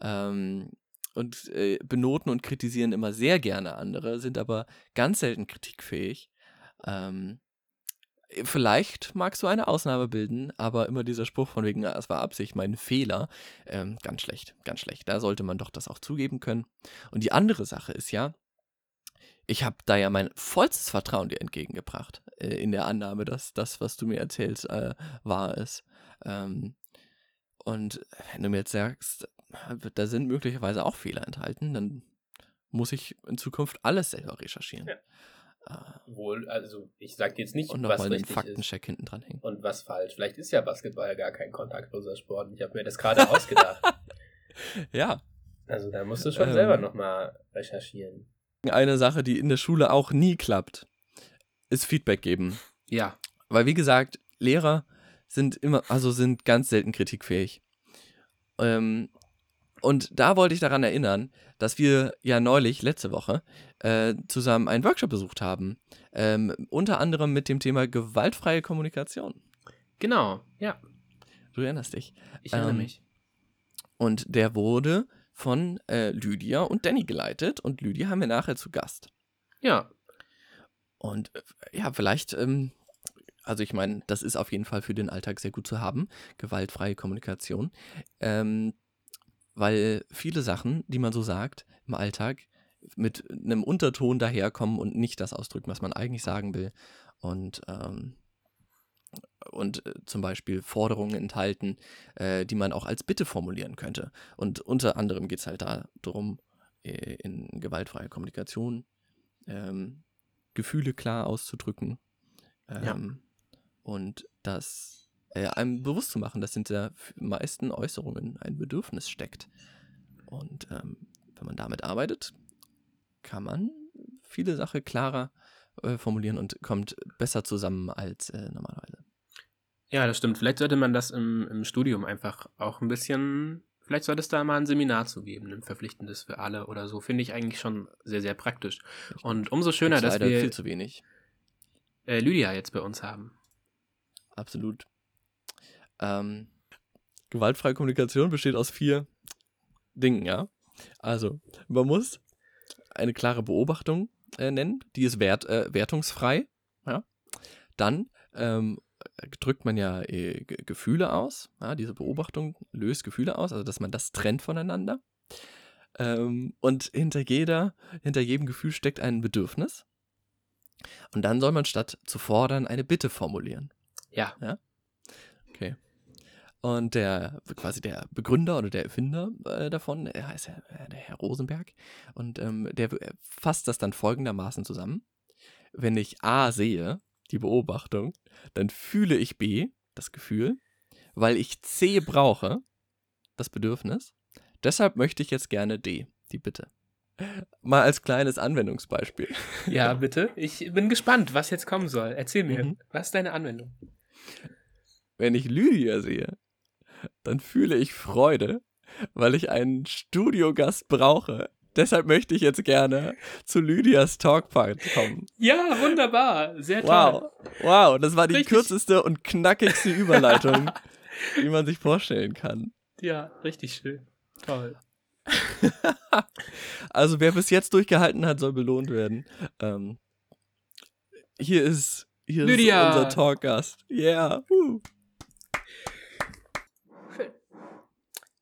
Ähm, und äh, benoten und kritisieren immer sehr gerne andere, sind aber ganz selten kritikfähig. Ähm, vielleicht magst du eine Ausnahme bilden, aber immer dieser Spruch von wegen, "Ah, es war Absicht, mein Fehler, ähm, ganz schlecht, ganz schlecht. Da sollte man doch das auch zugeben können. Und die andere Sache ist ja, ich habe da ja mein vollstes Vertrauen dir entgegengebracht, äh, in der Annahme, dass das, was du mir erzählst, äh, wahr ist. Ähm, und wenn du mir jetzt sagst, da sind möglicherweise auch Fehler enthalten, dann muss ich in Zukunft alles selber recherchieren. Ja. Äh, Wohl, also ich sag jetzt nicht, und was einen richtig ist Faktencheck hinten dran hängen. und was falsch. Vielleicht ist ja Basketball gar kein kontaktloser Sport. Ich habe mir das gerade ausgedacht. Ja, Also da musst du schon Ähm. selber nochmal recherchieren. eine Sache, die in der Schule auch nie klappt, ist Feedback geben. Ja. Weil, wie gesagt, Lehrer sind immer, also sind ganz selten kritikfähig. Ähm, und da wollte ich daran erinnern, dass wir ja neulich, letzte Woche, äh, zusammen einen Workshop besucht haben. Ähm, unter anderem mit dem Thema gewaltfreie Kommunikation. Genau, ja. Du erinnerst dich. Ich erinnere Ähm, mich. Und der wurde von äh, Lydia und Danny geleitet. Und Lydia haben wir nachher zu Gast. Ja. Und äh, ja, vielleicht, ähm, also ich meine, das ist auf jeden Fall für den Alltag sehr gut zu haben, gewaltfreie Kommunikation. Ähm, weil viele Sachen, die man so sagt im Alltag, mit einem Unterton daherkommen und nicht das ausdrücken, was man eigentlich sagen will. Und, ähm, und äh, zum Beispiel Forderungen enthalten, äh, die man auch als Bitte formulieren könnte. Und unter anderem geht es halt darum, äh, in gewaltfreier Kommunikation ähm, Gefühle klar auszudrücken Ja. ähm, und das äh, einem bewusst zu machen, dass hinter meisten Äußerungen ein Bedürfnis steckt. Und ähm, wenn man damit arbeitet, kann man viele Sachen klarer äh, formulieren und kommt besser zusammen als äh, normalerweise. Ja, das stimmt. Vielleicht sollte man das im, im Studium einfach auch ein bisschen. Vielleicht sollte es da mal ein Seminar zu geben, ein verpflichtendes für alle oder so. Finde ich eigentlich schon sehr, sehr praktisch. Und umso schöner, dass wir viel zu wenig. äh, Lydia jetzt bei uns haben. Absolut. Ähm, gewaltfreie Kommunikation besteht aus vier Dingen, ja. Also, man muss eine klare Beobachtung äh, nennen, die ist wert, äh, wertungsfrei, ja. Dann ähm, drückt man ja äh, Ge- Gefühle aus, ja, diese Beobachtung löst Gefühle aus, also dass man das trennt voneinander. Ähm, und hinter jeder, hinter jedem Gefühl steckt ein Bedürfnis. Und dann soll man statt zu fordern eine Bitte formulieren. Ja. Okay. Und der, quasi der Begründer oder der Erfinder äh, davon, er heißt ja, äh, der Herr Rosenberg, und ähm, der fasst das dann folgendermaßen zusammen. Wenn ich A sehe, die Beobachtung, dann fühle ich B, das Gefühl, weil ich C brauche, das Bedürfnis. Deshalb möchte ich jetzt gerne D, die Bitte. Mal als kleines Anwendungsbeispiel. Ja, bitte. Ich bin gespannt, was jetzt kommen soll. Erzähl mir. Mhm. Was ist deine Anwendung? Wenn ich Lydia sehe, dann fühle ich Freude, weil ich einen Studiogast brauche. Deshalb möchte ich jetzt gerne zu Lydias Talkpart kommen. Ja, wunderbar. Sehr toll. Wow, wow, das war die Richtig. kürzeste und knackigste Überleitung, die man sich vorstellen kann. Ja, richtig schön. Toll. also wer bis jetzt durchgehalten hat, soll belohnt werden. Ähm, hier ist, hier Lydia. ist unser Talkgast. Yeah. Uh.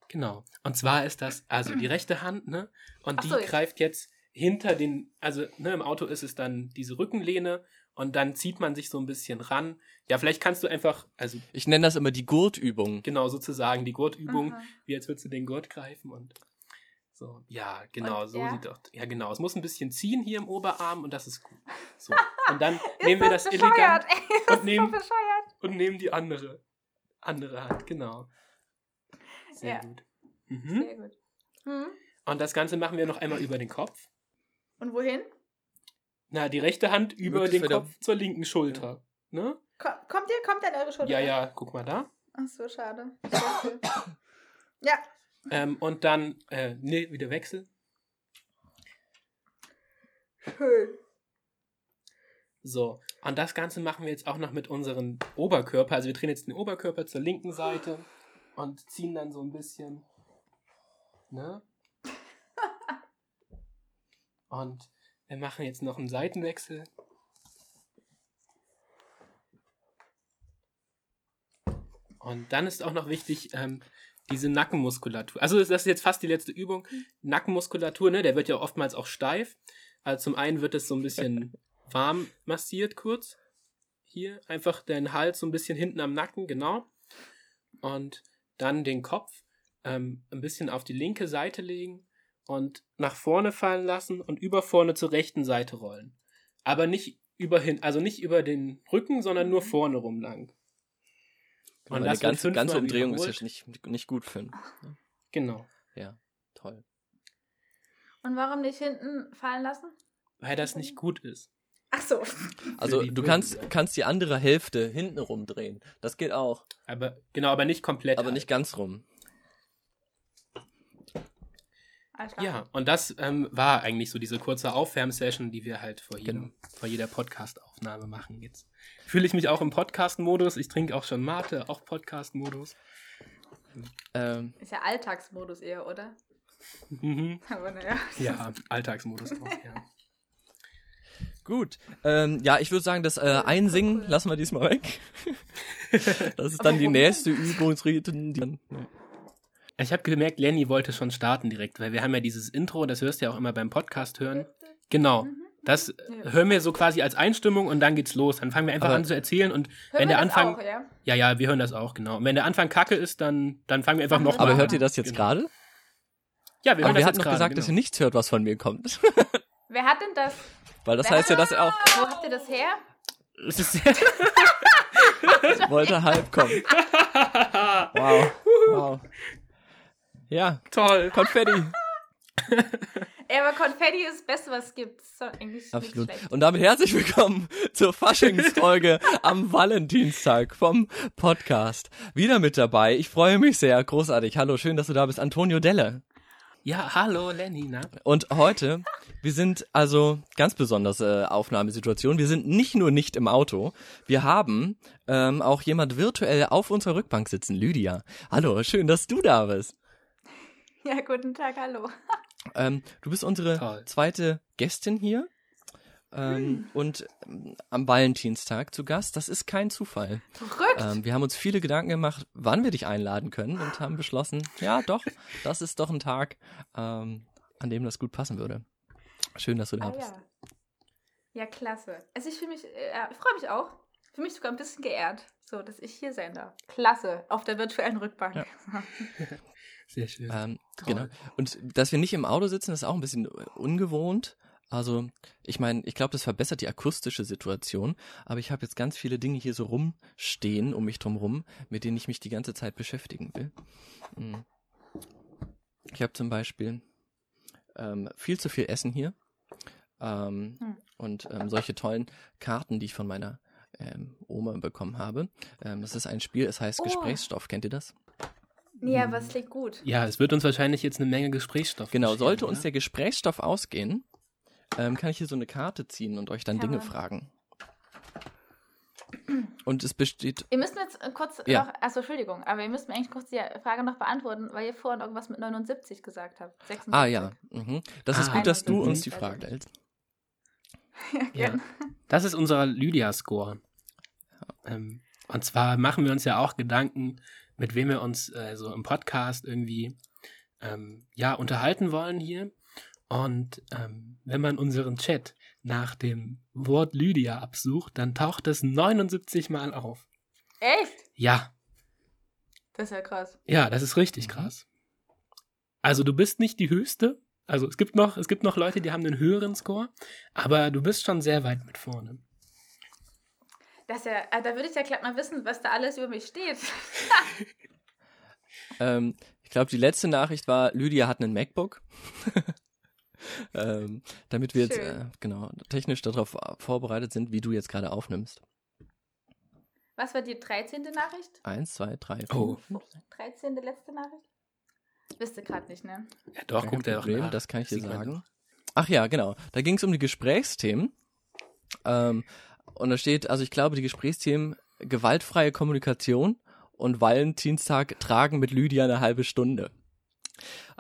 Genau. Und zwar ist das also die rechte Hand, ne? Und die so, ich- greift jetzt hinter den, also ne, im Auto ist es dann diese Rückenlehne und dann zieht man sich so ein bisschen ran. Ja, vielleicht kannst du einfach, also Ich nenne das immer die Gurtübung. genau sozusagen die Gurtübung, Aha. wie als würdest du den Gurt greifen und so. Ja, genau, Und so er? sieht doch. Ja, genau. Es muss ein bisschen ziehen hier im Oberarm und das ist gut. So. Und dann nehmen wir das bescheuert, elegant ey, das und ist nehmen- so bescheuert. und nehmen die andere andere Hand, genau. Sehr Ja. gut. Mhm. Sehr gut. Hm. Und das Ganze machen wir noch einmal über den Kopf. Und wohin? Na, die rechte Hand über Möglichst den Kopf zur linken Schulter. Ne? Komm, kommt ihr, kommt an eure Schulter? Ja, ja, guck mal da. Ach so, schade. Ja. Ähm, und dann, äh, nee, wieder Wechsel. Schön. So, und das Ganze machen wir jetzt auch noch mit unserem Oberkörper. Also wir drehen jetzt den Oberkörper zur linken Seite und ziehen dann so ein bisschen. Ne? Und wir machen jetzt noch einen Seitenwechsel. Und dann ist auch noch wichtig, ähm, diese Nackenmuskulatur. Also das ist jetzt fast die letzte Übung. Nackenmuskulatur, ne, der wird ja oftmals auch steif. Also zum einen wird es so ein bisschen warm massiert kurz. Hier einfach den Hals so ein bisschen hinten am Nacken, genau. Und dann den Kopf ähm, ein bisschen auf die linke Seite legen und nach vorne fallen lassen und über vorne zur rechten Seite rollen. Aber nicht über hin, also nicht über den Rücken, sondern nur vorne rum lang. Und Meine das ganze, ganze Umdrehung ist wiederholt. ja nicht, nicht gut für ihn. Genau. Ja, toll. Und warum nicht hinten fallen lassen? Weil das nicht gut ist. Ach so. Also du kannst, kannst die andere Hälfte hinten rumdrehen. Das geht auch. Aber genau, aber nicht komplett. Aber halt. nicht ganz rum. Ja, und das ähm, war eigentlich so diese kurze Aufwärmsession, die wir halt vor, jedem, Genau. vor jeder Podcast-Aufnahme machen. Jetzt fühle ich mich auch im Podcast-Modus. Ich trinke auch schon Mate, auch Podcast-Modus. Ähm, Ist ja Alltagsmodus eher, oder? Mhm. Aber naja. Ja, Alltagsmodus auch, ja. Gut. Ähm, ja, ich würde sagen, das äh, Einsingen lassen wir diesmal weg. das ist dann die nächste Übungsrieten. Die dann, Ich habe gemerkt, Lenny wollte schon starten direkt, weil wir haben ja dieses Intro, das hörst du ja auch immer beim Podcast hören. Genau. Mhm. Das hören wir so quasi als Einstimmung und dann geht's los. Dann fangen wir einfach Aber- an zu erzählen und Hören wenn wir der das Anfang. Auch, ja? Ja, ja, wir hören das auch, genau. Und wenn der Anfang kacke ist, dann, dann fangen wir einfach noch aber mal hört an. ihr das jetzt Genau. gerade? Ja, wir hören Aber das wir jetzt hatten noch gerade, gesagt, dass ihr genau. nichts hört, was von mir kommt. Wer hat denn das? Weil das Wer heißt ja, dass er auch Wo habt ihr das her? Es ist sehr wollte halb kommen. Wow. Wow. Ja, toll. Konfetti. Ey, aber Konfetti ist das Beste, was es gibt. Ist doch eigentlich nicht Absolut. Und damit herzlich willkommen zur Faschingsfolge am Valentinstag vom Podcast. Wieder mit dabei. Ich freue mich sehr. Großartig. Hallo, schön, dass du da bist. Antonio Delle. Ja, hallo Lenny, na? Und heute, wir sind also ganz besonders äh, Aufnahmesituation. Wir sind nicht nur nicht im Auto, wir haben ähm, auch jemand virtuell auf unserer Rückbank sitzen, Lydia. Hallo, schön, dass du da bist. Ja, guten Tag, hallo. Ähm, du bist unsere Toll. zweite Gästin hier ähm, und ähm, am Valentinstag zu Gast. Das ist kein Zufall. Verrückt. Ähm, wir haben uns viele Gedanken gemacht, wann wir dich einladen können und haben beschlossen, ja doch, das ist doch ein Tag, ähm, an dem das gut passen würde. Schön, dass du da ah, bist. ja. ja, klasse. Also ich fühle mich, äh, ich freue mich auch. Ich fühle mich sogar ein bisschen geehrt, so, dass ich hier sein darf. Klasse, auf der virtuellen Rückbank. Ja. Sehr schön. Ähm, genau. Und dass wir nicht im Auto sitzen, ist auch ein bisschen ungewohnt. Also, ich meine, ich glaube, das verbessert die akustische Situation, aber ich habe jetzt ganz viele Dinge hier so rumstehen um mich drum rum, mit denen ich mich die ganze Zeit beschäftigen will. Mhm. Ich habe zum Beispiel ähm, viel zu viel Essen hier ähm, Hm. und ähm, solche tollen Karten, die ich von meiner ähm, Oma bekommen habe. Ähm, das ist ein Spiel, es heißt Oh. Gesprächsstoff. Kennt ihr das? Ja, aber es klingt gut. ja, es wird uns wahrscheinlich jetzt eine Menge Gesprächsstoff. Genau, sollte uns der Gesprächsstoff ausgehen, ähm, kann ich hier so eine Karte ziehen und euch dann Kann Dinge man. fragen. Und es besteht. Ihr müsst mir jetzt äh, kurz Ja. noch, achso, Entschuldigung, aber ihr müsst mir eigentlich kurz die Frage noch beantworten, weil ihr vorhin irgendwas mit 79 gesagt habt. 76. Ah ja. Mhm. Das ist Ah, gut, dass du uns die Frage stellst. Ja. Das ist unser Lydia-Score. Ähm, und zwar machen wir uns ja auch Gedanken, mit wem wir uns äh, so im Podcast irgendwie ähm, ja, unterhalten wollen hier. Und ähm, wenn man unseren Chat nach dem Wort Lydia absucht, dann taucht es 79 Mal auf. Echt? Ja, Das ist ja krass. ja, das ist richtig Mhm. krass. Also du bist nicht die höchste. Also es gibt noch, es gibt noch Leute, die haben einen höheren Score, aber du bist schon sehr weit mit vorne. Das ist ja, äh, da würde ich ja glatt mal wissen, was da alles über mich steht. Ähm, ich glaube, die letzte Nachricht war, Lydia hat einen MacBook. ähm, damit wir jetzt Schön. äh, genau technisch darauf vorbereitet sind, wie du jetzt gerade aufnimmst. Was war die 13. Nachricht? Eins, zwei, drei, vier, Oh. fünf, sechs. 13. letzte Nachricht? Wisst ihr gerade nicht, ne? Ja, doch, Kein guckt er doch Problem, nach. das kann ich dir sagen. Ach ja, genau. Da ging es um die Gesprächsthemen. Ähm, und da steht, also ich glaube, die Gesprächsthemen gewaltfreie Kommunikation und Valentinstag tragen mit Lydia eine halbe Stunde.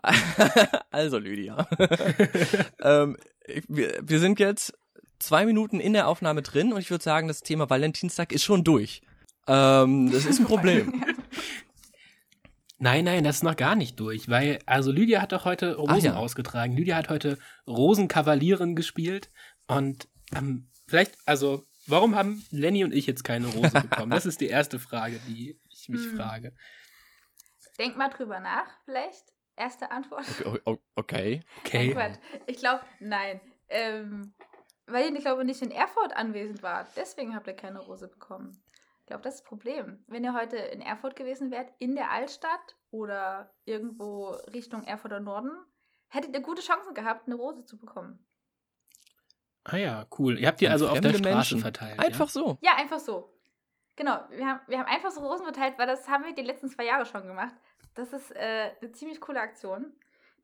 also Lydia. ähm, ich- wir, wir sind jetzt zwei Minuten in der Aufnahme drin und ich würde sagen, das Thema Valentinstag ist schon durch. Ähm, das ist ein Problem. Nein, nein, das ist noch gar nicht durch, weil, also Lydia hat doch heute Rosen ja. ausgetragen. Lydia hat heute Rosenkavalierin gespielt und ähm, vielleicht, also, warum haben Lenny und ich jetzt keine Rose bekommen? Das ist die erste Frage, die ich mich Hm. frage. Denk mal drüber nach, vielleicht. Erste Antwort. Okay. Okay. Nein, Quatsch. Ich glaube, nein. Ähm, weil ihr, ich glaube, nicht in Erfurt anwesend wart. Deswegen habt ihr keine Rose bekommen. Ich glaube, das ist das Problem. Wenn ihr heute in Erfurt gewesen wärt, in der Altstadt oder irgendwo Richtung Erfurter Norden, hättet ihr gute Chancen gehabt, eine Rose zu bekommen. Ah ja, cool. Ihr habt die also auf der Straße Menschen. verteilt. Einfach so. Ja, einfach so. Genau, wir haben, wir haben einfach so Rosen verteilt, weil das haben wir die letzten zwei Jahre schon gemacht. Das ist äh, eine ziemlich coole Aktion.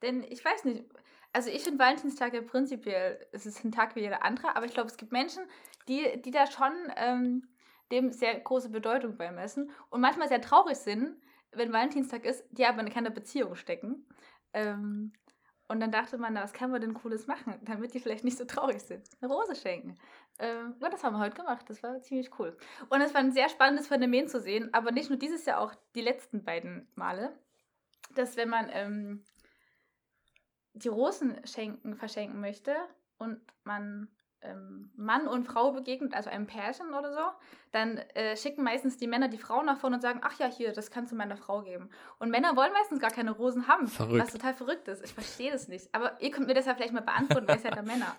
Denn ich weiß nicht, also ich finde Valentinstag ja prinzipiell, es ist ein Tag wie jeder andere, aber ich glaube, es gibt Menschen, die, die da schon ähm, dem sehr große Bedeutung beimessen und manchmal sehr traurig sind, wenn Valentinstag ist, die aber in keiner Beziehung stecken. Ähm, und dann dachte man, was kann man denn Cooles machen, damit die vielleicht nicht so traurig sind? Eine Rose schenken. Ähm, ja, das haben wir heute gemacht. Das war ziemlich cool. Und es war ein sehr spannendes Phänomen zu sehen, aber nicht nur dieses Jahr, auch die letzten beiden Male, dass wenn man ähm, die Rosen schenken, verschenken möchte und man ähm, Mann und Frau begegnet, also einem Pärchen oder so, dann äh, schicken meistens die Männer die Frau nach vorne und sagen, ach ja, hier, das kannst du meiner Frau geben. Und Männer wollen meistens gar keine Rosen haben, Verrückt. was total verrückt ist. Ich verstehe das nicht. Aber ihr könnt mir das ja vielleicht mal beantworten, weil ihr seid ja Männer.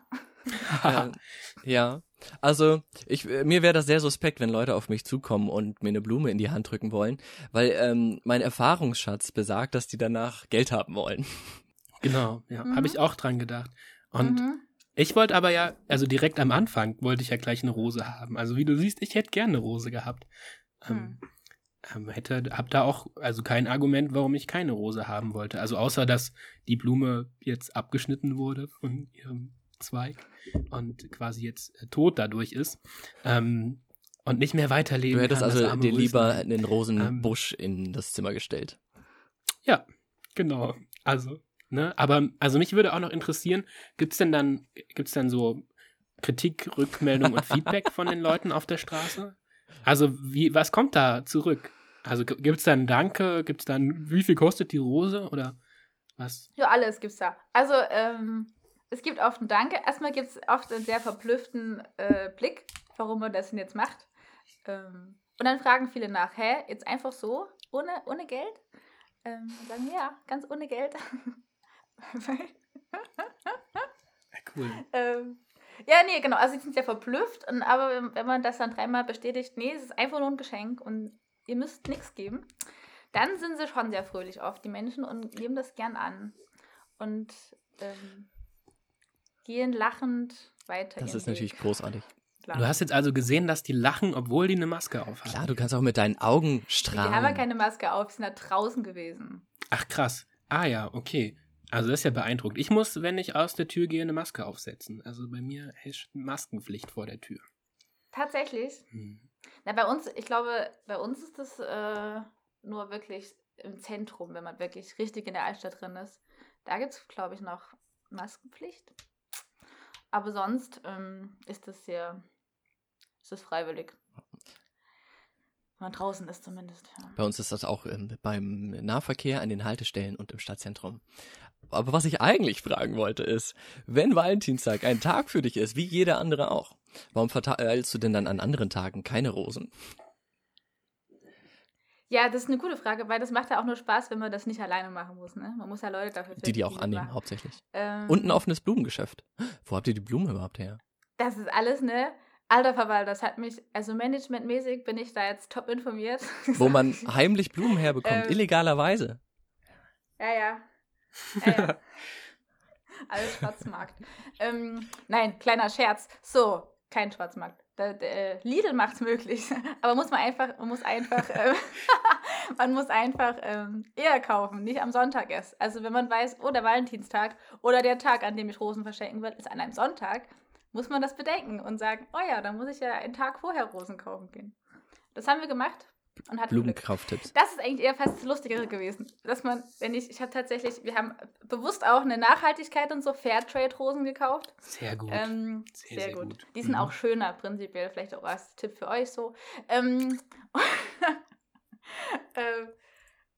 Ja, ja. Also, ich, äh, mir wäre das sehr suspekt, wenn Leute auf mich zukommen und mir eine Blume in die Hand drücken wollen, weil ähm, mein Erfahrungsschatz besagt, dass die danach Geld haben wollen. Genau, ja, Mhm. habe ich auch dran gedacht. Und Mhm. Ich wollte aber ja, also direkt am Anfang wollte ich ja gleich eine Rose haben. Also wie du siehst, ich hätte gerne eine Rose gehabt. Ähm, ähm, hätte, hab da auch, also kein Argument, warum ich keine Rose haben wollte. Also außer, dass die Blume jetzt abgeschnitten wurde von ihrem Zweig und quasi jetzt äh, tot dadurch ist. Ähm, und nicht mehr weiterleben Du hättest kann, also dir lieber einen Rosenbusch in das Zimmer gestellt. Ja, genau. Also, ne, aber also mich würde auch noch interessieren, gibt's denn dann gibt's dann so Kritik, Rückmeldung und Feedback von den Leuten auf der Straße? Also, wie was kommt da zurück? Also g- gibt's dann Danke, gibt's dann wie viel kostet die Rose oder was? Ja, alles gibt's da. Also, ähm, es gibt oft ein Danke. Erstmal gibt es oft einen sehr verblüfften äh, Blick, warum man das denn jetzt macht. Ähm, und dann fragen viele nach, hä, jetzt einfach so, ohne, ohne Geld? Ähm, und sagen, ja, ganz ohne Geld. Weil- Ja, cool. ähm, ja, nee, genau. Also, sie sind sehr verblüfft. Und, aber wenn, man das dann dreimal bestätigt, nee, es ist einfach nur ein Geschenk und ihr müsst nichts geben, dann sind sie schon sehr fröhlich oft, die Menschen, und nehmen das gern an. Und ähm, gehen lachend weiter. Das ist natürlich Weg. großartig. Klar. Du hast jetzt also gesehen, dass die lachen, obwohl die eine Maske aufhaben. Klar, du kannst auch mit deinen Augen die strahlen. haben ja keine Maske auf, sie sind da draußen gewesen. Ach krass. Ah ja, okay. Also das ist ja beeindruckend. Ich muss, wenn ich aus der Tür gehe, eine Maske aufsetzen. Also bei mir herrscht Maskenpflicht vor der Tür. Tatsächlich. Hm. Na, bei uns, ich glaube, bei uns ist das äh, nur wirklich im Zentrum, wenn man wirklich richtig in der Altstadt drin ist. Da gibt es, glaube ich, noch Maskenpflicht. Aber sonst ähm, ist das hier, ist das freiwillig. Wenn man draußen ist zumindest. Ja. Bei uns ist das auch ähm, beim Nahverkehr an den Haltestellen und im Stadtzentrum. Aber was ich eigentlich fragen wollte ist, wenn Valentinstag ein Tag für dich ist, wie jeder andere auch, warum verteilst du denn dann an anderen Tagen keine Rosen? Ja, das ist eine gute Frage, weil das macht ja auch nur Spaß, wenn man das nicht alleine machen muss. Ne? Man muss ja Leute dafür finden. Die die auch annehmen, machen. hauptsächlich. Ähm, Und ein offenes Blumengeschäft. Wo habt ihr die Blumen überhaupt her? Das ist alles, ne? Alter Verwalter, das hat mich, also managementmäßig bin ich da jetzt top informiert. Wo man heimlich Blumen herbekommt, Ähm, illegalerweise. Ja, ja. Ja, ja. Alles Schwarzmarkt. ähm, nein, kleiner Scherz. So, kein Schwarzmarkt. Der, der, äh, Lidl macht's möglich. Aber muss man einfach, man muss einfach, ähm, man muss einfach ähm, eher kaufen, nicht am Sonntag erst. Also wenn man weiß, oh, der Valentinstag oder der Tag, an dem ich Rosen verschenken will, ist an einem Sonntag, muss man das bedenken und sagen, oh ja, dann muss ich ja einen Tag vorher Rosen kaufen gehen. Das haben wir gemacht und hatten Glück. Blumenkrafttipps. Das ist eigentlich eher fast das Lustigere gewesen. Dass man, wenn ich, ich habe tatsächlich, wir haben bewusst auch eine Nachhaltigkeit und so Fairtrade-Rosen gekauft. Sehr gut. Ähm, Sehr, sehr, sehr gut. gut. Die sind Mhm. auch schöner, prinzipiell. Vielleicht auch als Tipp für euch so. Ähm, ähm,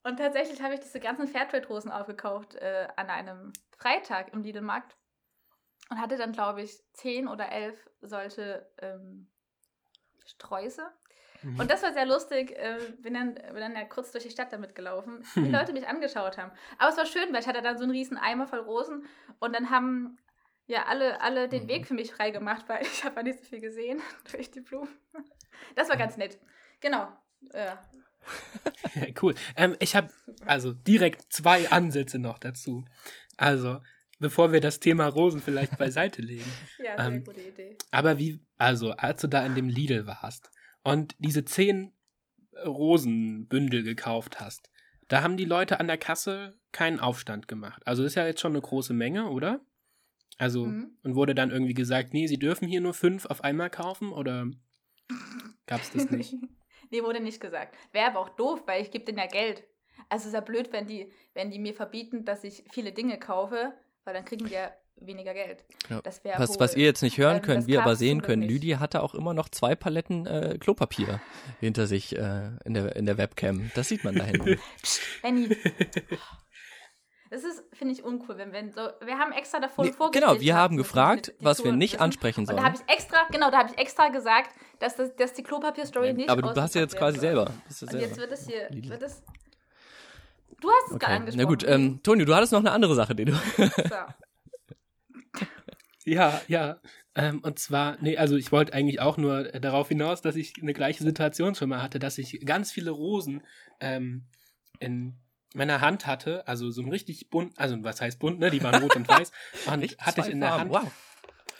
und tatsächlich habe ich diese ganzen Fairtrade-Rosen aufgekauft äh, an einem Freitag im Lidl-Markt. Und hatte dann, glaube ich, zehn oder elf solche ähm, Sträuße. Mhm. Und das war sehr lustig. Äh, bin, dann, bin dann ja kurz durch die Stadt damit gelaufen, wie die Leute mich angeschaut haben. Aber es war schön, weil ich hatte dann so einen riesen Eimer voll Rosen und dann haben ja alle, alle den Mhm. Weg für mich frei gemacht, weil ich habe ja nicht so viel gesehen durch die Blumen. Das war ganz nett. Genau. Ja. cool. Ähm, ich habe also direkt zwei Ansätze noch dazu. Also, bevor wir das Thema Rosen vielleicht beiseite legen. Ja, sehr Ähm, gute Idee. Aber wie, also, als du da in dem Lidl warst und diese zehn Rosenbündel gekauft hast, da haben die Leute an der Kasse keinen Aufstand gemacht. Also ist ja jetzt schon eine große Menge, oder? Also, Mhm. und wurde dann irgendwie gesagt, nee, sie dürfen hier nur fünf auf einmal kaufen oder gab's das nicht? nee, wurde nicht gesagt. Wäre aber auch doof, weil ich gebe denen ja Geld. Also es ist ja blöd, wenn die, wenn die mir verbieten, dass ich viele Dinge kaufe, weil dann kriegen die ja weniger Geld. Ja. Das Was, was ihr jetzt nicht hören Ähm, könnt, das wir aber sehen können. Lydia hatte auch immer noch zwei Paletten äh, Klopapier hinter sich äh, in, der, in der Webcam. Das sieht man da hinten. Das ist, finde ich, uncool, wenn, wenn so. Wir haben extra davor Nee, vorgestellt. genau, wir haben gefragt, die was wir nicht wissen. ansprechen Und da sollen. habe ich extra, genau, da habe ich extra gesagt, dass, das, dass die Klopapier-Story nicht Aber du hast ja jetzt quasi selber. Das ist Und jetzt selber. wird es hier, wird es. Du hast es gerade Okay. angesprochen. Na gut, ähm, Tonio, du hattest noch eine andere Sache, die du. So. Ja, ja. Ähm, und zwar, nee, also ich wollte eigentlich auch nur äh, darauf hinaus, dass ich eine gleiche Situation schon mal hatte, dass ich ganz viele Rosen ähm, in meiner Hand hatte, also so ein richtig bunt, also was heißt bunt, ne? Die waren rot und weiß. Und Echt? hatte ich in der Hand. Wow.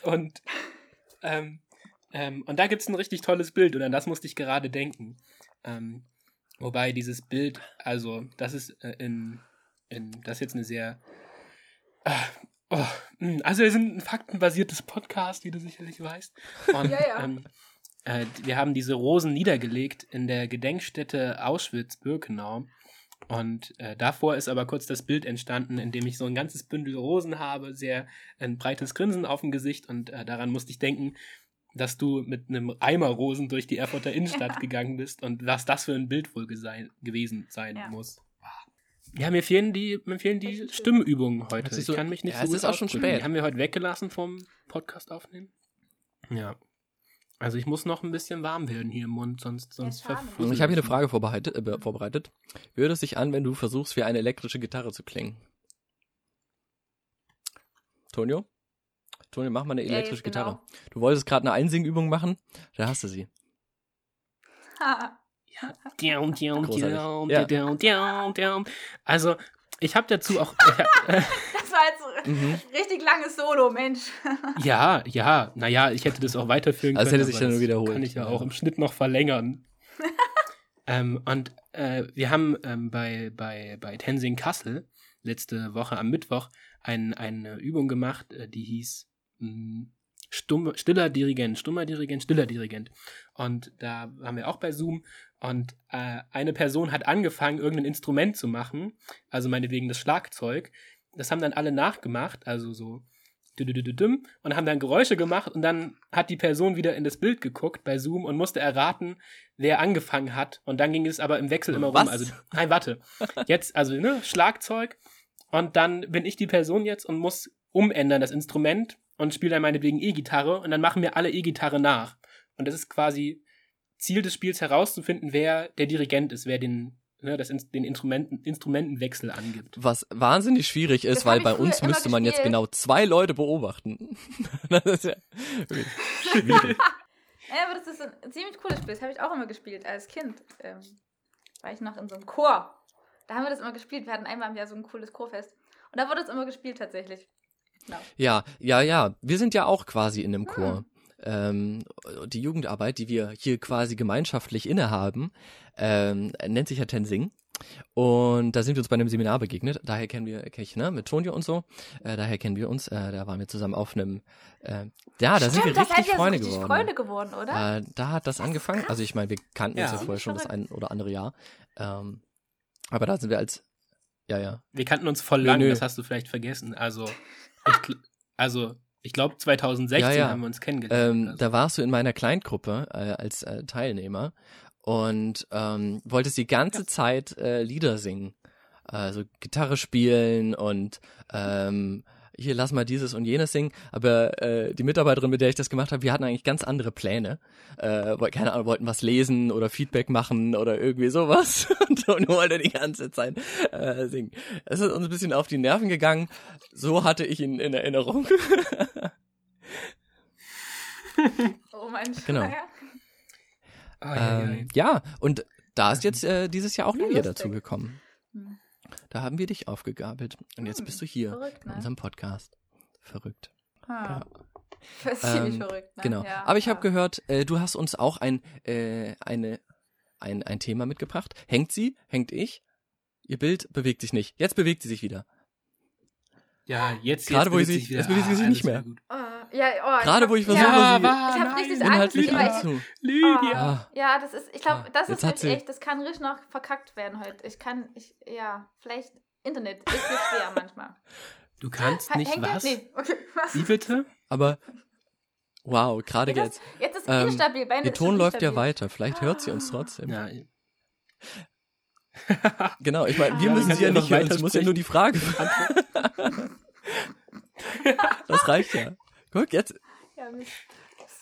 Und, ähm, ähm, und da gibt es ein richtig tolles Bild und an das musste ich gerade denken. Ähm, wobei dieses Bild, also das ist äh, in, in, das ist jetzt eine sehr, äh, oh, mh, also wir sind ein faktenbasiertes Podcast, wie du sicherlich weißt. Und, Ja, ja. Ähm, äh, wir haben diese Rosen niedergelegt in der Gedenkstätte Auschwitz-Birkenau. Und äh, davor ist aber kurz das Bild entstanden, in dem ich so ein ganzes Bündel Rosen habe, sehr ein breites Grinsen auf dem Gesicht. Und äh, daran musste ich denken, dass du mit einem Eimer Rosen durch die Erfurter Innenstadt Ja. gegangen bist und was das für ein Bild wohl gewesen sein Ja. muss. Ja, mir fehlen die, mir fehlen die. Stimmübungen heute. Ich so- kann mich nicht Ja, so es gut ist auch schon spät. Die haben wir heute weggelassen vom Podcast aufnehmen. Ja. Also ich muss noch ein bisschen warm werden hier im Mund, sonst, sonst verfusselt Ich habe hier eine es. Frage vorbereitet. Äh, vorbereitet. Hört es sich an, wenn du versuchst, wie eine elektrische Gitarre zu klingen? Tonio? Tonio, mach mal eine Ja, elektrische jetzt genau. Gitarre. Du wolltest gerade eine Einsingübung machen, da hast du sie. Diam, Also, ich habe dazu auch. Ich hab, äh, Das war jetzt Mhm. richtig langes Solo, Mensch. ja, ja, naja, ich hätte das auch weiterführen Also können. hätte sich dann das nur wiederholt. Kann ich ja Ja. auch im Schnitt noch verlängern. ähm, und äh, wir haben ähm, bei, bei, bei Tensing Kassel letzte Woche am Mittwoch ein, eine Übung gemacht, äh, die hieß mh, Stumm, stiller Dirigent, stummer Dirigent, stiller Dirigent. Und da waren wir auch bei Zoom und äh, eine Person hat angefangen, irgendein Instrument zu machen, also meinetwegen das Schlagzeug. Das haben dann alle nachgemacht, also so und haben dann Geräusche gemacht und dann hat die Person wieder in das Bild geguckt bei Zoom und musste erraten, wer angefangen hat. Und dann ging es aber im Wechsel immer Was? rum. Also, nein, warte. Jetzt, also, ne, Schlagzeug und dann bin ich die Person jetzt und muss umändern, das Instrument und spiele dann meinetwegen E-Gitarre und dann machen mir alle E-Gitarre nach. Und das ist quasi Ziel des Spiels herauszufinden, wer der Dirigent ist, wer den, ne, das, den Instrumenten, Instrumentenwechsel angibt. Was wahnsinnig schwierig ist, Das weil bei uns müsste man jetzt genau zwei Leute beobachten. das ist ja schwierig. Ja, aber das ist ein ziemlich cooles Spiel. Das habe ich auch immer gespielt als Kind. Ähm, war ich noch in so einem Chor. Da haben wir das immer gespielt. Wir hatten einmal im Jahr so ein cooles Chorfest. Und da wurde es immer gespielt tatsächlich. Genau. Ja, ja, ja. Wir sind ja auch quasi in einem Hm. Chor. Ähm, die Jugendarbeit, die wir hier quasi gemeinschaftlich innehaben, ähm, nennt sich ja Tensing. Und da sind wir uns bei einem Seminar begegnet. Daher kennen wir, kenn ich, ne, mit Tonio und so. Äh, daher kennen wir uns. Äh, da waren wir zusammen auf einem. Äh, ja, da sind wir Stimmt, richtig Freunde richtig geworden. Freunde geworden, oder? Äh, da hat das, angefangen. Also ich meine, wir kannten uns Ja. ja vorher schon das ein oder andere Jahr. Ähm, aber da sind wir als. Ja, ja. Wir kannten uns voll Nö, lang, nö. das hast du vielleicht vergessen. Also, ich, also, ich glaube 2016 Ja, ja. haben wir uns kennengelernt. Ähm, oder so. da warst du in meiner Kleingruppe äh, als äh, Teilnehmer und ähm, wolltest die ganze Zeit äh, Lieder singen. Also Gitarre spielen und ähm, hier lass mal dieses und jenes singen. Aber äh, die Mitarbeiterin, mit der ich das gemacht habe, wir hatten eigentlich ganz andere Pläne. Äh, keine Ahnung, wollten was lesen oder Feedback machen oder irgendwie sowas. Und Toni wollte die ganze Zeit äh, singen. Es ist uns ein bisschen auf die Nerven gegangen. So hatte ich ihn in Erinnerung. oh mein Genau. Ah, ja, ja, Ähm, ja, und da ist jetzt äh, dieses Jahr auch Lydia dazugekommen. Hm. Da haben wir dich aufgegabelt. Und jetzt Hm, bist du hier verrückt, in ne? unserem Podcast. Verrückt. Ah. Ja. Das ist ziemlich Ähm, verrückt, ne? Genau. Ja, Aber ich habe ja. gehört, äh, du hast uns auch ein, äh, eine, ein, ein Thema mitgebracht. Hängt sie? Hängt ich? Ihr Bild bewegt sich nicht. Jetzt bewegt sie sich wieder. ja, jetzt, Gerade jetzt wo bewegt sie- sich wieder- jetzt bewegt sie sich alles nicht mehr. gut. Oh, ja, oh, Gerade wo ich versuche, ja, sie war, Ich hab nein, richtig inhaltlich Angst, weil- anzu. Lydia. Ah, Ja, das ist, ich glaube, Ah, das jetzt ist sie- echt, das kann richtig noch verkackt werden heute. Ich kann, ich, ja, vielleicht Internet ist mir schwer manchmal. Du kannst nicht hängt was? Nee, okay, was? Wie bitte? aber wow, gerade Ja, jetzt. Jetzt ist Ähm, instabil. Beine Ihr Ton läuft ja weiter. Vielleicht hört sie uns trotzdem. Ja, Genau, ich meine, wir Ja, müssen sie ja nicht hören. Sie muss ja nur die Frage. das reicht ja. Guck, jetzt. Ja,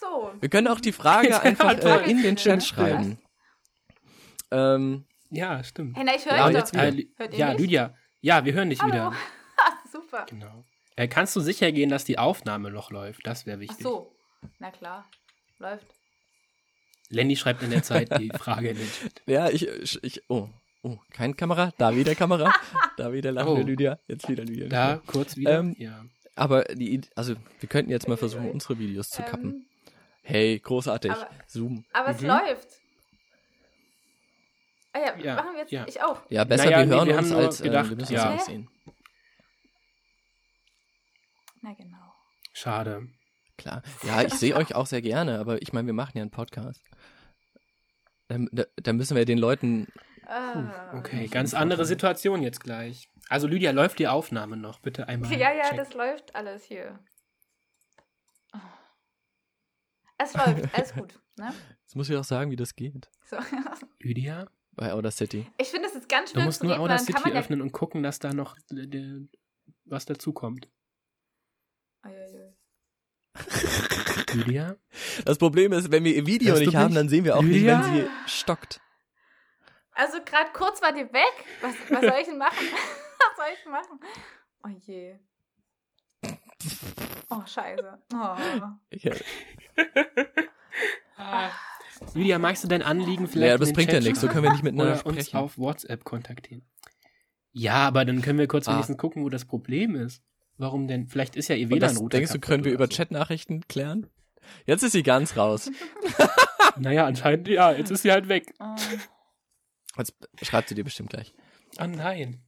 so. Wir können auch die Frage einfach Antwort. äh, in den Chat schreiben. Ähm, ja, stimmt. Hey, na, ich höre Ja, jetzt wieder. Äh, Hört ihr ja? Lydia. Ja, wir hören dich Hallo. wieder. Super. Genau. Äh, kannst du sicher gehen, dass die Aufnahme noch läuft? Das wäre Ach wichtig. so. Na klar. Läuft. Lenny schreibt in der Zeit die Frage in den Chat. ja, ich, ich, ich, oh, oh, kein Kamera, da wieder Kamera, da wieder lachende Oh. Lydia, jetzt wieder Lydia. Da kurz wieder. Ähm, ja. Aber die, also wir könnten jetzt mal versuchen, unsere Videos zu kappen. Ähm, Hey, großartig. aber- Zoom. aber es Mhm. läuft. Ah ja, Ja, machen wir jetzt. ja. Ich auch. Ja, besser Naja, wir nee, hören wir uns als gedacht, äh, wir müssen ja. uns nicht sehen. Na genau. Schade. Klar. Ja, ich sehe euch auch sehr gerne, aber ich meine, wir machen ja einen Podcast. Da, da, da müssen wir den Leuten. Ah, Okay, ganz andere Situation jetzt gleich. Also Lydia, läuft die Aufnahme noch? Bitte einmal. Ja, ja, checken. das läuft alles hier. Oh. Es läuft, alles gut. Ne? Jetzt muss ich auch sagen, wie das geht. So. Lydia, Bei Outer City. Ich finde, es ist ganz du schlimm musst nur Outer City man ja... öffnen und gucken, dass da noch was dazukommt. Lydia? Das Problem ist, wenn wir ihr Video Hörst du nicht haben, dann sehen wir auch Lydia? nicht, wenn sie stockt. Also gerade kurz war die weg. Was, was soll ich denn machen? was soll ich machen? Oh je. Oh, scheiße. Oh. Ich, Ah. Lydia, magst du dein Anliegen vielleicht ja, das bringt Chat ja nichts, so können wir nicht miteinander Oder uns sprechen. auf WhatsApp kontaktieren. Ja, aber dann können wir kurz Ah. wenigstens gucken, wo das Problem ist. Warum denn? Vielleicht ist ja ihr das, WLAN-Router denkst du, können wir über so. Chatnachrichten klären? Jetzt ist sie ganz raus. Naja, anscheinend, ja, jetzt ist sie halt weg. Oh. Jetzt schreibt sie dir bestimmt gleich. Ah nein.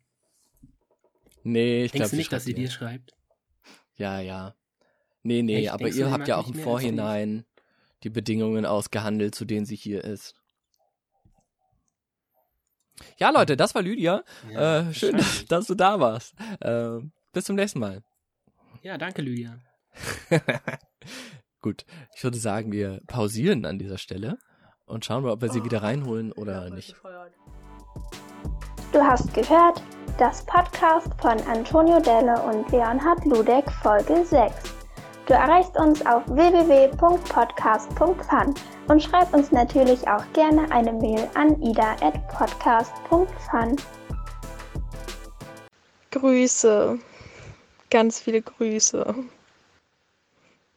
Nee, ich Denkst glaube du nicht, dass sie dir schreibt? Ja, ja. Nee, nee, Echt? aber Denkst ihr habt ja auch im? Vorhinein die Bedingungen ausgehandelt, zu denen sie hier ist. Ja, Leute, das war Lydia. Ja, äh, schön, dass du da warst. Äh, bis zum nächsten Mal. Ja, danke, Lydia. Gut, ich würde sagen, wir pausieren an dieser Stelle und schauen mal, ob wir sie wieder reinholen oder nicht. Du hast gehört, das Podcast von Antonio Delle und Leonhard Ludek Folge 6. Du erreichst uns auf www.podcast.fun und schreib uns natürlich auch gerne eine Mail an ida.podcast.fun. Grüße. Ganz viele Grüße.